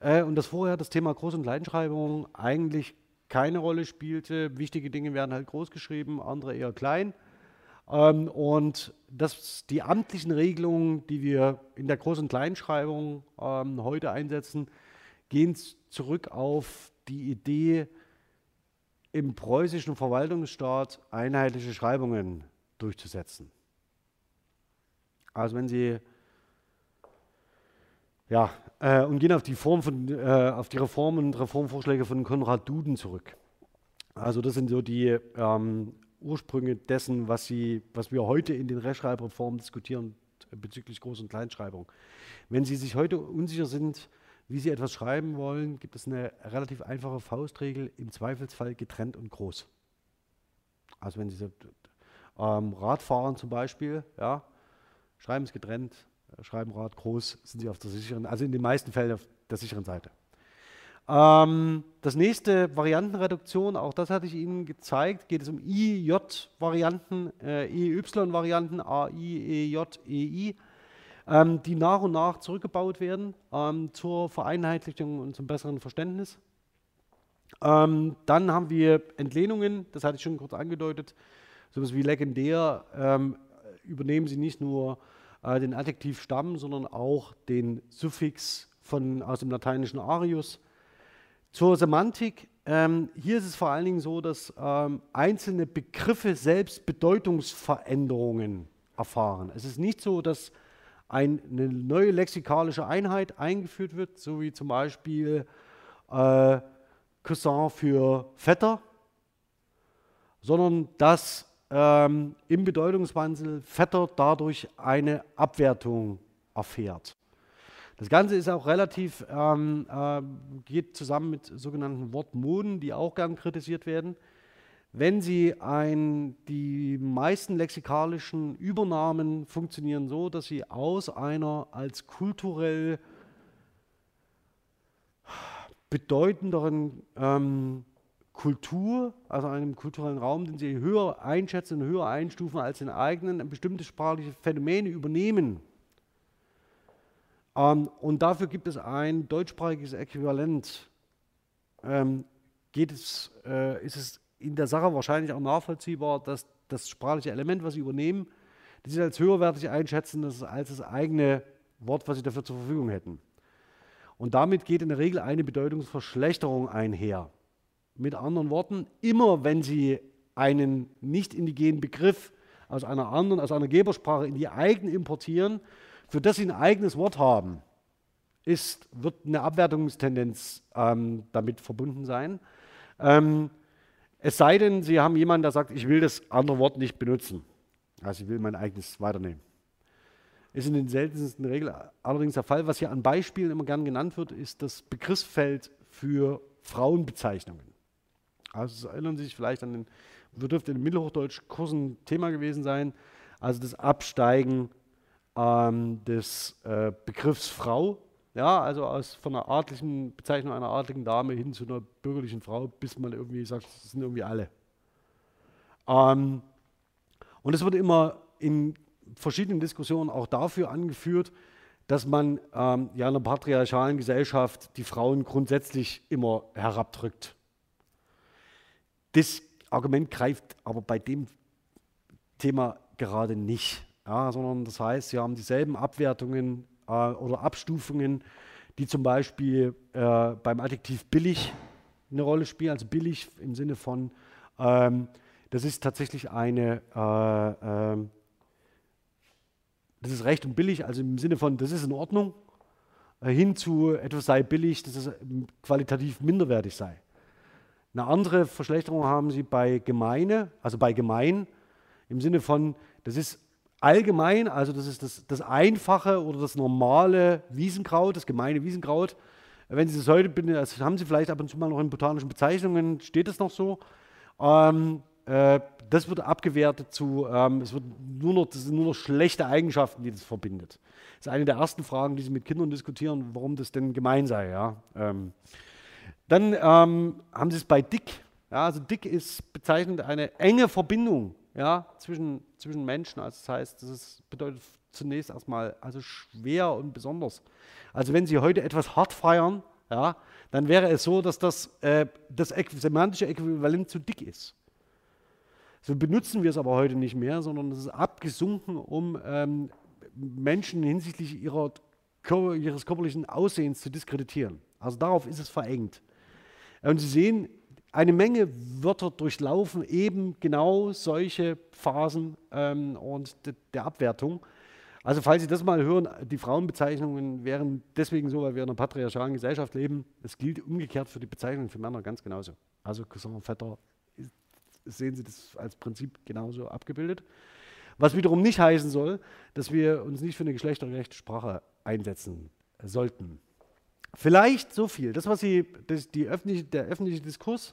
äh, und dass vorher das Thema Groß- und Kleinschreibung eigentlich keine Rolle spielte. Wichtige Dinge werden halt groß geschrieben, andere eher klein. Ähm, und dass die amtlichen Regelungen, die wir in der Groß- und Kleinschreibung ähm, heute einsetzen, gehen zurück auf die Idee, im preußischen Verwaltungsstaat einheitliche Schreibungen durchzusetzen. Also wenn Sie ja, äh, und gehen auf die Form von, äh, auf die Reformen und Reformvorschläge von Konrad Duden zurück. Also das sind so die ähm, Ursprünge dessen, was, sie, was wir heute in den Rechtschreibreformen diskutieren bezüglich Groß- und Kleinschreibung. Wenn Sie sich heute unsicher sind, wie Sie etwas schreiben wollen, gibt es eine relativ einfache Faustregel, im Zweifelsfall getrennt und groß. Also wenn Sie ähm, Radfahren zum Beispiel, ja, schreiben es getrennt, äh, schreiben Rad groß, sind Sie auf der sicheren, also in den meisten Fällen auf der sicheren Seite. Ähm, das nächste Variantenreduktion, auch das hatte ich Ihnen gezeigt, geht es um IJ-Varianten, äh, EY-Varianten, AI, EJ, EI, ähm, die nach und nach zurückgebaut werden ähm, zur Vereinheitlichung und zum besseren Verständnis. Ähm, dann haben wir Entlehnungen, das hatte ich schon kurz angedeutet, sowas wie legendär ähm, übernehmen Sie nicht nur äh, den Adjektivstamm, sondern auch den Suffix von, aus dem lateinischen Arius zur Semantik ähm, hier ist es vor allen Dingen so, dass ähm, einzelne Begriffe selbst Bedeutungsveränderungen erfahren. Es ist nicht so, dass ein, eine neue lexikalische Einheit eingeführt wird, so wie zum Beispiel äh, Cousin für Vetter, sondern dass ähm, im Bedeutungswandel Vetter dadurch eine Abwertung erfährt. Das Ganze ist auch relativ, ähm, äh, geht zusammen mit sogenannten Wortmoden, die auch gern kritisiert werden. Wenn Sie ein, die meisten lexikalischen Übernahmen funktionieren so, dass sie aus einer als kulturell bedeutenderen ähm, Kultur, also einem kulturellen Raum, den sie höher einschätzen höher einstufen als den eigenen, bestimmte sprachliche Phänomene übernehmen. Ähm, und dafür gibt es ein deutschsprachiges Äquivalent. Ähm, geht es, äh, ist es in der Sache wahrscheinlich auch nachvollziehbar, dass das sprachliche Element, was sie übernehmen, das sie als höherwertig einschätzen als das eigene Wort, was sie dafür zur Verfügung hätten. Und damit geht in der Regel eine Bedeutungsverschlechterung einher. Mit anderen Worten, immer wenn Sie einen nicht indigenen Begriff aus einer anderen, aus einer Gebersprache in die eigene importieren, für das Sie ein eigenes Wort haben, ist, wird eine Abwertungstendenz ähm, damit verbunden sein. Ähm, es sei denn, Sie haben jemanden, der sagt, ich will das andere Wort nicht benutzen. Also ich will mein eigenes weiternehmen. Ist in den seltensten Regeln allerdings der Fall. Was hier an Beispielen immer gern genannt wird, ist das Begriffsfeld für Frauenbezeichnungen. Also es erinnern Sie sich vielleicht an den, dürfte in den Mittelhochdeutsch-Kursen Thema gewesen sein, also das Absteigen ähm, des äh, Begriffs Frau, ja, also aus von einer adligen Bezeichnung einer adligen Dame hin zu einer bürgerlichen Frau, bis man irgendwie sagt, das sind irgendwie alle. Ähm, und es wird immer in verschiedenen Diskussionen auch dafür angeführt, dass man ähm, ja in einer patriarchalen Gesellschaft die Frauen grundsätzlich immer herabdrückt. Das Argument greift aber bei dem Thema gerade nicht, ja, sondern das heißt, sie haben dieselben Abwertungen äh, oder Abstufungen, die zum Beispiel äh, beim Adjektiv billig eine Rolle spielen, also billig im Sinne von, ähm, das ist tatsächlich eine, äh, ähm, das ist recht und billig, also im Sinne von, das ist in Ordnung, äh, hin zu etwas sei billig, dass es qualitativ minderwertig sei. Eine andere Verschlechterung haben sie bei Gemeine, also bei Gemein, im Sinne von, das ist allgemein, also das ist das, das einfache oder das normale Wiesenkraut, das gemeine Wiesenkraut. Wenn Sie das heute, das haben Sie vielleicht ab und zu mal noch in botanischen Bezeichnungen, steht das noch so. Ähm, äh, das wird abgewertet zu, ähm, es wird nur noch, das sind nur noch schlechte Eigenschaften, die das verbindet. Das ist eine der ersten Fragen, die Sie mit Kindern diskutieren, warum das denn gemein sei. Ja? Ähm, dann ähm, haben sie es bei dick. Ja, also dick ist bezeichnend eine enge Verbindung ja, zwischen, zwischen Menschen. Also das heißt, das ist, bedeutet zunächst erstmal also schwer und besonders. Also wenn Sie heute etwas hart feiern, ja, dann wäre es so, dass das äh, das semantische Äquivalent zu dick ist. So benutzen wir es aber heute nicht mehr, sondern es ist abgesunken, um ähm, Menschen hinsichtlich ihrer, ihres körperlichen Aussehens zu diskreditieren. Also darauf ist es verengt. Und Sie sehen, eine Menge Wörter durchlaufen eben genau solche Phasen ähm, und de, der Abwertung. Also falls Sie das mal hören, die Frauenbezeichnungen wären deswegen so, weil wir in einer patriarchalen Gesellschaft leben. Es gilt umgekehrt für die Bezeichnungen für Männer ganz genauso. Also Cousin, Vetter, sehen Sie das als Prinzip genauso abgebildet. Was wiederum nicht heißen soll, dass wir uns nicht für eine geschlechtergerechte Sprache einsetzen sollten. Vielleicht so viel. Das, was Sie, das, die öffentliche, der öffentliche Diskurs,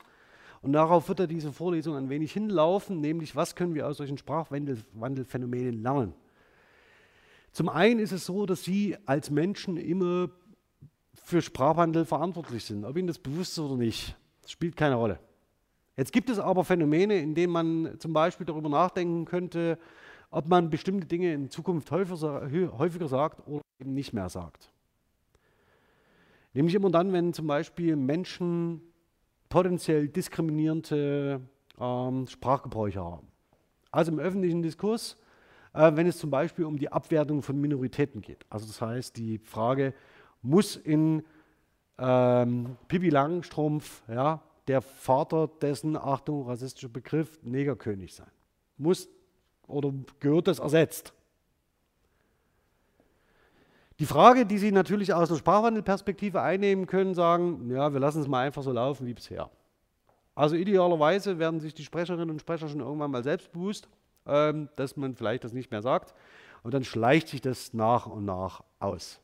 und darauf wird ja diese Vorlesung ein wenig hinlaufen, nämlich was können wir aus solchen Sprachwandelphänomenen lernen. Zum einen ist es so, dass Sie als Menschen immer für Sprachwandel verantwortlich sind, ob Ihnen das bewusst ist oder nicht. Spielt keine Rolle. Jetzt gibt es aber Phänomene, in denen man zum Beispiel darüber nachdenken könnte, ob man bestimmte Dinge in Zukunft häufiger sagt oder eben nicht mehr sagt. Nämlich immer dann, wenn zum Beispiel Menschen potenziell diskriminierende ähm, Sprachgebräuche haben. Also im öffentlichen Diskurs, äh, wenn es zum Beispiel um die Abwertung von Minoritäten geht. Also das heißt, die Frage, muss in ähm, Pippi Langstrumpf ja, der Vater dessen, Achtung, rassistischer Begriff, Negerkönig sein. Muss oder gehört das ersetzt? Die Frage, die Sie natürlich aus einer Sprachwandelperspektive einnehmen können, sagen, ja, wir lassen es mal einfach so laufen wie bisher. Also idealerweise werden sich die Sprecherinnen und Sprecher schon irgendwann mal selbstbewusst, ähm, dass man vielleicht das nicht mehr sagt. Und dann schleicht sich das nach und nach aus.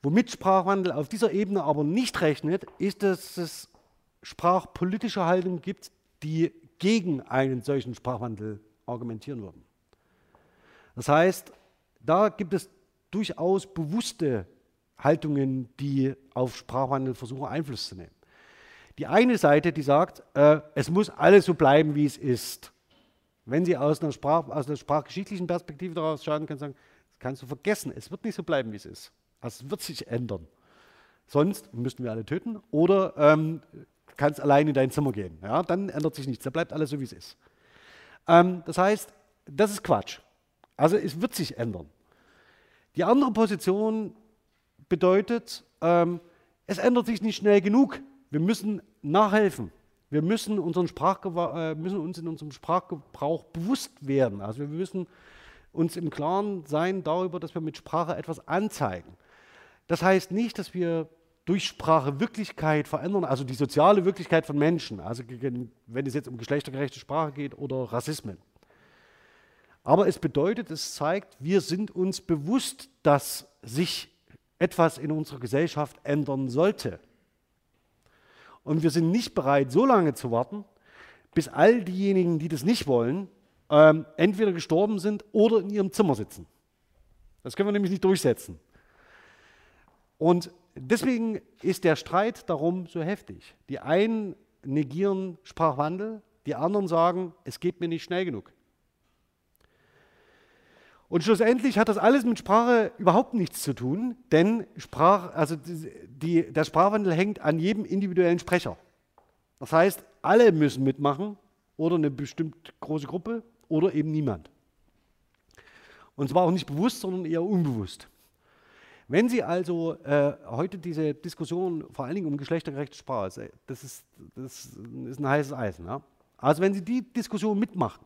Womit Sprachwandel auf dieser Ebene aber nicht rechnet, ist, dass es sprachpolitische Haltungen gibt, die gegen einen solchen Sprachwandel argumentieren würden. Das heißt, da gibt es durchaus bewusste Haltungen, die auf Sprachwandel versuchen Einfluss zu nehmen. Die eine Seite, die sagt, äh, es muss alles so bleiben, wie es ist. Wenn Sie aus einer, Sprach, aus einer sprachgeschichtlichen Perspektive daraus schauen, können Sie sagen, das kannst du vergessen, es wird nicht so bleiben, wie es ist. Es wird sich ändern. Sonst müssten wir alle töten oder ähm, kannst allein in dein Zimmer gehen. Ja, dann ändert sich nichts, da bleibt alles so, wie es ist. Ähm, das heißt, das ist Quatsch. Also es wird sich ändern. Die andere Position bedeutet, ähm, es ändert sich nicht schnell genug. Wir müssen nachhelfen. Wir müssen, unseren äh, müssen uns in unserem Sprachgebrauch bewusst werden. Also wir müssen uns im Klaren sein darüber, dass wir mit Sprache etwas anzeigen. Das heißt nicht, dass wir durch Sprache Wirklichkeit verändern, also die soziale Wirklichkeit von Menschen, also wenn es jetzt um geschlechtergerechte Sprache geht oder Rassismen. Aber es bedeutet, es zeigt, wir sind uns bewusst, dass sich etwas in unserer Gesellschaft ändern sollte. Und wir sind nicht bereit, so lange zu warten, bis all diejenigen, die das nicht wollen, ähm, entweder gestorben sind oder in ihrem Zimmer sitzen. Das können wir nämlich nicht durchsetzen. Und deswegen ist der Streit darum so heftig. Die einen negieren Sprachwandel, die anderen sagen, es geht mir nicht schnell genug. Und schlussendlich hat das alles mit Sprache überhaupt nichts zu tun, denn Sprach, also die, der Sprachwandel hängt an jedem individuellen Sprecher. Das heißt, alle müssen mitmachen oder eine bestimmt große Gruppe oder eben niemand. Und zwar auch nicht bewusst, sondern eher unbewusst. Wenn Sie also äh, heute diese Diskussion vor allen Dingen um geschlechtergerechte Sprache, das ist, das ist ein heißes Eisen. Ja? Also wenn Sie die Diskussion mitmachen,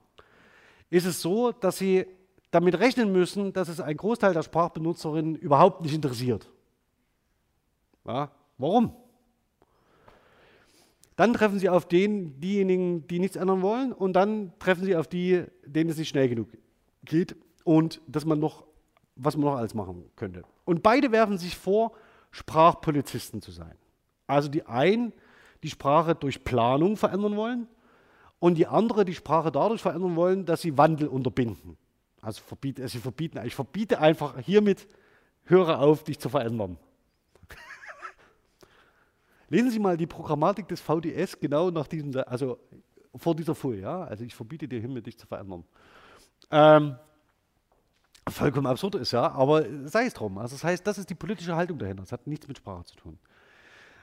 ist es so, dass Sie damit rechnen müssen, dass es ein Großteil der Sprachbenutzerinnen überhaupt nicht interessiert. Ja, warum? Dann treffen Sie auf den, diejenigen, die nichts ändern wollen, und dann treffen Sie auf die, denen es nicht schnell genug geht und dass man noch, was man noch alles machen könnte. Und beide werfen sich vor, Sprachpolizisten zu sein. Also die einen, die Sprache durch Planung verändern wollen, und die andere, die Sprache dadurch verändern wollen, dass sie Wandel unterbinden. Also verbiete, sie verbieten, ich verbiete einfach hiermit, höre auf, dich zu verändern. Lesen Sie mal die Programmatik des VDS genau nach diesem, also vor dieser Folie, ja? Also ich verbiete dir hiermit, dich zu verändern. Ähm, vollkommen absurd ist, ja, aber sei es drum. Also das heißt, das ist die politische Haltung dahinter. Das hat nichts mit Sprache zu tun.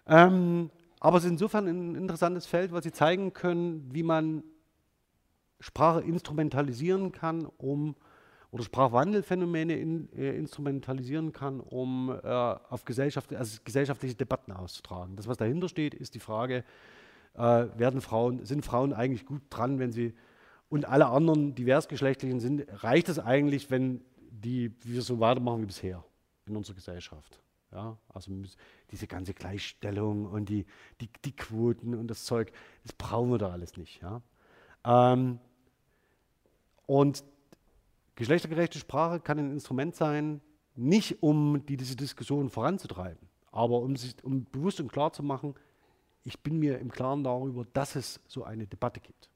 Ähm, aber es ist insofern ein interessantes Feld, weil sie zeigen können, wie man Sprache instrumentalisieren kann, um oder Sprachwandelphänomene in, äh, instrumentalisieren kann, um äh, auf Gesellschaft, also gesellschaftliche Debatten auszutragen. Das, was dahinter steht, ist die Frage, äh, werden Frauen, sind Frauen eigentlich gut dran, wenn sie und alle anderen diversgeschlechtlichen sind, reicht es eigentlich, wenn die, wir so weitermachen wie bisher in unserer Gesellschaft. Ja, also diese ganze Gleichstellung und die, die, die Quoten und das Zeug, das brauchen wir da alles nicht. Ja. Ähm, und geschlechtergerechte Sprache kann ein Instrument sein, nicht um die, diese Diskussion voranzutreiben, aber um, sich, um bewusst und klar zu machen, ich bin mir im Klaren darüber, dass es so eine Debatte gibt.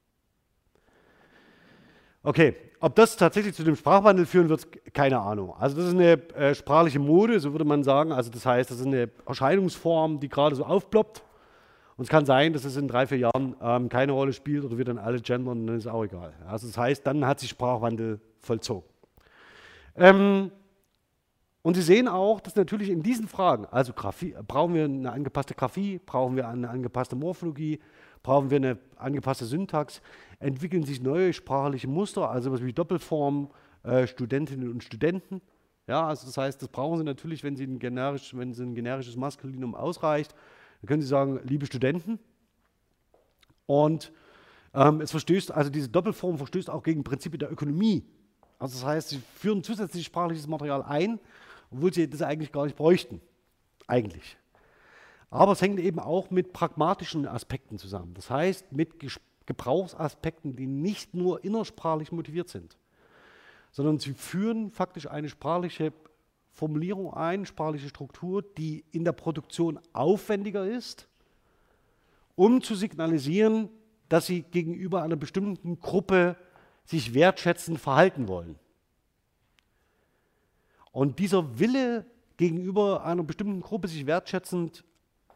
Okay, ob das tatsächlich zu dem Sprachwandel führen wird, keine Ahnung. Also das ist eine äh, sprachliche Mode, so würde man sagen. Also das heißt, das ist eine Erscheinungsform, die gerade so aufploppt. Und es kann sein, dass es in drei, vier Jahren ähm, keine Rolle spielt oder wir dann alle gendern, dann ist auch egal. Also das heißt, dann hat sich Sprachwandel vollzogen. Ähm, und Sie sehen auch, dass natürlich in diesen Fragen, also Graphie, brauchen wir eine angepasste Graphie, brauchen wir eine angepasste Morphologie, brauchen wir eine angepasste Syntax, entwickeln sich neue sprachliche Muster, also was wie Doppelform, äh, Studentinnen und Studenten. Ja, also das heißt, das brauchen Sie natürlich, wenn, Sie ein generisch, wenn Sie ein generisches Maskulinum ausreicht, Dann können Sie sagen, liebe Studenten. Und ähm, es verstößt, also diese Doppelform verstößt auch gegen Prinzipien der Ökonomie. Also das heißt, Sie führen zusätzlich sprachliches Material ein, obwohl Sie das eigentlich gar nicht bräuchten. Eigentlich. Aber es hängt eben auch mit pragmatischen Aspekten zusammen. Das heißt, mit Gebrauchsaspekten, die nicht nur innersprachlich motiviert sind, sondern sie führen faktisch eine sprachliche Formulierung ein, sprachliche Struktur, die in der Produktion aufwendiger ist, um zu signalisieren, dass sie gegenüber einer bestimmten Gruppe sich wertschätzend verhalten wollen. Und dieser Wille gegenüber einer bestimmten Gruppe sich wertschätzend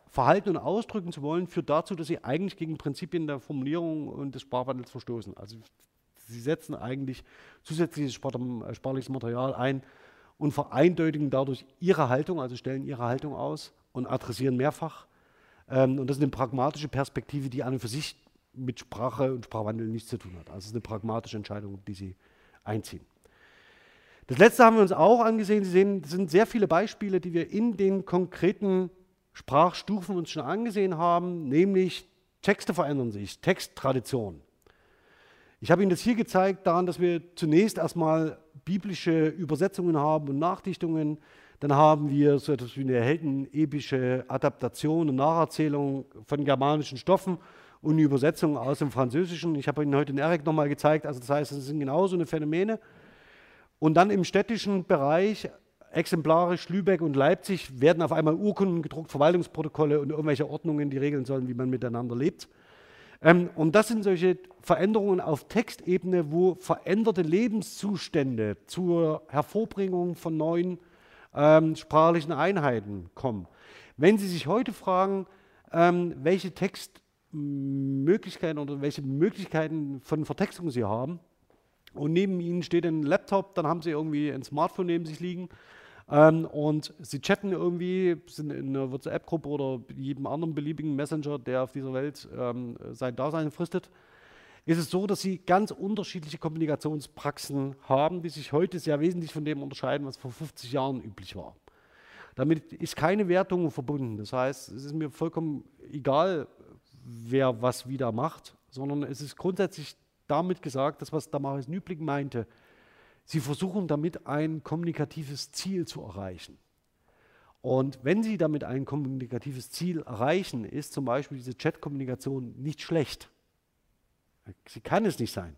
verhalten und ausdrücken zu wollen, führt dazu, dass sie eigentlich gegen Prinzipien der Formulierung und des Sprachwandels verstoßen. Also sie setzen eigentlich zusätzliches sprachliches Material ein und vereindeutigen dadurch ihre Haltung, also stellen ihre Haltung aus und adressieren mehrfach. Ähm, und das ist eine pragmatische Perspektive, die an und für sich mit Sprache und Sprachwandel nichts zu tun hat. Also es ist eine pragmatische Entscheidung, die sie einziehen. Das letzte haben wir uns auch angesehen. Sie sehen, es sind sehr viele Beispiele, die wir in den konkreten Sprachstufen uns schon angesehen haben, nämlich Texte verändern sich, Texttradition. Ich habe Ihnen das hier gezeigt daran, dass wir zunächst erstmal biblische Übersetzungen haben und Nachdichtungen. Dann haben wir so etwas wie eine heldenepische Adaptation und Nacherzählung von germanischen Stoffen und eine Übersetzung aus dem Französischen. Ich habe Ihnen heute in Erik nochmal gezeigt, also das heißt, es sind genauso eine Phänomene. Und dann im städtischen Bereich, exemplarisch Lübeck und Leipzig, werden auf einmal Urkunden gedruckt, Verwaltungsprotokolle und irgendwelche Ordnungen, die regeln sollen, wie man miteinander lebt. Ähm, und das sind solche Veränderungen auf Textebene, wo veränderte Lebenszustände zur Hervorbringung von neuen ähm, sprachlichen Einheiten kommen. Wenn Sie sich heute fragen, ähm, welche Textmöglichkeiten oder welche Möglichkeiten von Vertextung Sie haben, und neben Ihnen steht ein Laptop, dann haben Sie irgendwie ein Smartphone neben sich liegen ähm, und Sie chatten irgendwie, sind in einer WhatsApp-Gruppe oder jedem anderen beliebigen Messenger, der auf dieser Welt ähm, sein Dasein fristet, ist es so, dass Sie ganz unterschiedliche Kommunikationspraxen haben, die sich heute sehr wesentlich von dem unterscheiden, was vor 50 Jahren üblich war. Damit ist keine Wertung verbunden. Das heißt, es ist mir vollkommen egal, wer was wieder macht, sondern es ist grundsätzlich damit gesagt, das, was Damaris Nübling meinte, Sie versuchen damit ein kommunikatives Ziel zu erreichen. Und wenn Sie damit ein kommunikatives Ziel erreichen, ist zum Beispiel diese Chat-Kommunikation nicht schlecht. Sie kann es nicht sein.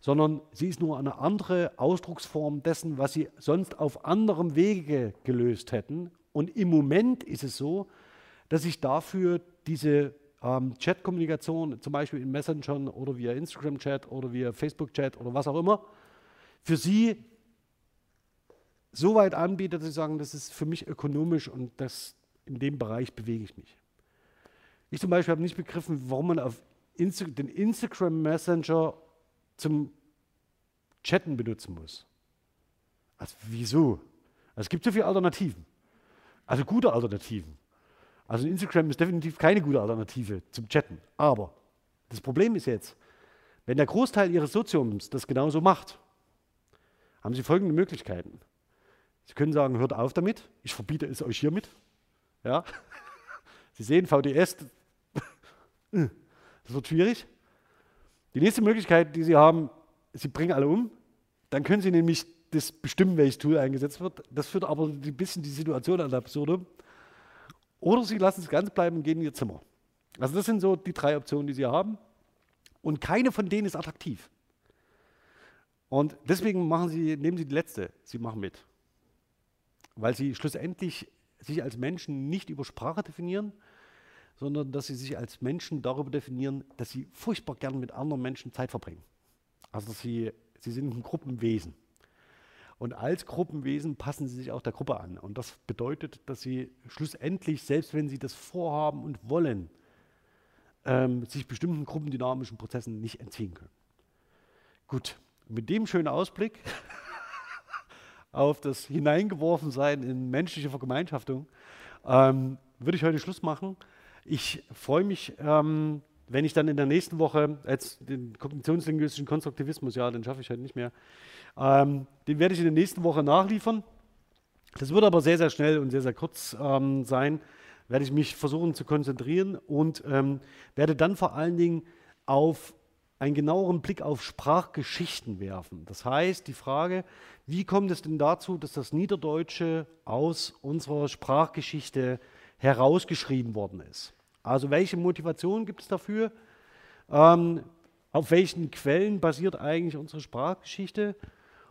Sondern sie ist nur eine andere Ausdrucksform dessen, was Sie sonst auf anderem Wege gelöst hätten. Und im Moment ist es so, dass sich dafür diese ähm, Chat-Kommunikation, zum Beispiel in Messengern oder via Instagram-Chat oder via Facebook-Chat oder was auch immer, für Sie so weit anbietet, dass Sie sagen, das ist für mich ökonomisch und das, in dem Bereich bewege ich mich. Ich zum Beispiel habe nicht begriffen, warum man auf Insta den Instagram Messenger zum Chatten benutzen muss. Also wieso? Also es gibt so viele Alternativen. Also gute Alternativen. Also Instagram ist definitiv keine gute Alternative zum Chatten. Aber das Problem ist jetzt, wenn der Großteil Ihres Soziums das genauso macht, haben Sie folgende Möglichkeiten. Sie können sagen, hört auf damit, ich verbiete es euch hiermit. Ja? Sie sehen, VDS, das wird schwierig. Die nächste Möglichkeit, die Sie haben, Sie bringen alle um. Dann können Sie nämlich das bestimmen, welches Tool eingesetzt wird. Das führt aber ein bisschen die Situation an absurdum. Oder Sie lassen es ganz bleiben und gehen in Ihr Zimmer. Also das sind so die drei Optionen, die Sie haben. Und keine von denen ist attraktiv. Und deswegen machen sie, nehmen sie die letzte, sie machen mit. Weil sie schlussendlich sich als Menschen nicht über Sprache definieren, sondern dass sie sich als Menschen darüber definieren, dass sie furchtbar gern mit anderen Menschen Zeit verbringen. Also sie, sie sind ein Gruppenwesen. Und als Gruppenwesen passen sie sich auch der Gruppe an. Und das bedeutet, dass sie schlussendlich, selbst wenn sie das vorhaben und wollen, ähm, sich bestimmten gruppendynamischen Prozessen nicht entziehen können. Gut, mit dem schönen Ausblick auf das Hineingeworfensein in menschliche Vergemeinschaftung ähm, würde ich heute Schluss machen. Ich freue mich, ähm, wenn ich dann in der nächsten Woche jetzt den kognitionslinguistischen Konstruktivismus, ja, den schaffe ich heute nicht mehr, ähm, den werde ich in der nächsten Woche nachliefern. Das wird aber sehr, sehr schnell und sehr, sehr kurz ähm, sein, werde ich mich versuchen zu konzentrieren und ähm, werde dann vor allen Dingen auf einen genaueren Blick auf Sprachgeschichten werfen. Das heißt, die Frage, wie kommt es denn dazu, dass das Niederdeutsche aus unserer Sprachgeschichte herausgeschrieben worden ist? Also welche Motivation gibt es dafür? Ähm, auf welchen Quellen basiert eigentlich unsere Sprachgeschichte?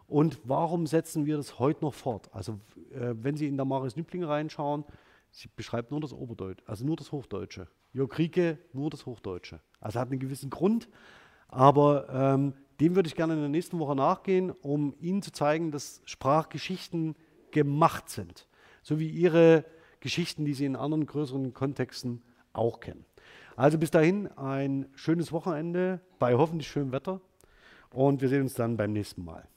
Und warum setzen wir das heute noch fort? Also äh, wenn Sie in der Maris Nübling reinschauen, sie beschreibt nur das Oberdeutsche, also nur das Hochdeutsche. Jörg Krieke nur das Hochdeutsche. Also hat einen gewissen Grund, aber ähm, dem würde ich gerne in der nächsten Woche nachgehen, um Ihnen zu zeigen, dass Sprachgeschichten gemacht sind. So wie Ihre Geschichten, die Sie in anderen größeren Kontexten auch kennen. Also bis dahin ein schönes Wochenende bei hoffentlich schönem Wetter und wir sehen uns dann beim nächsten Mal.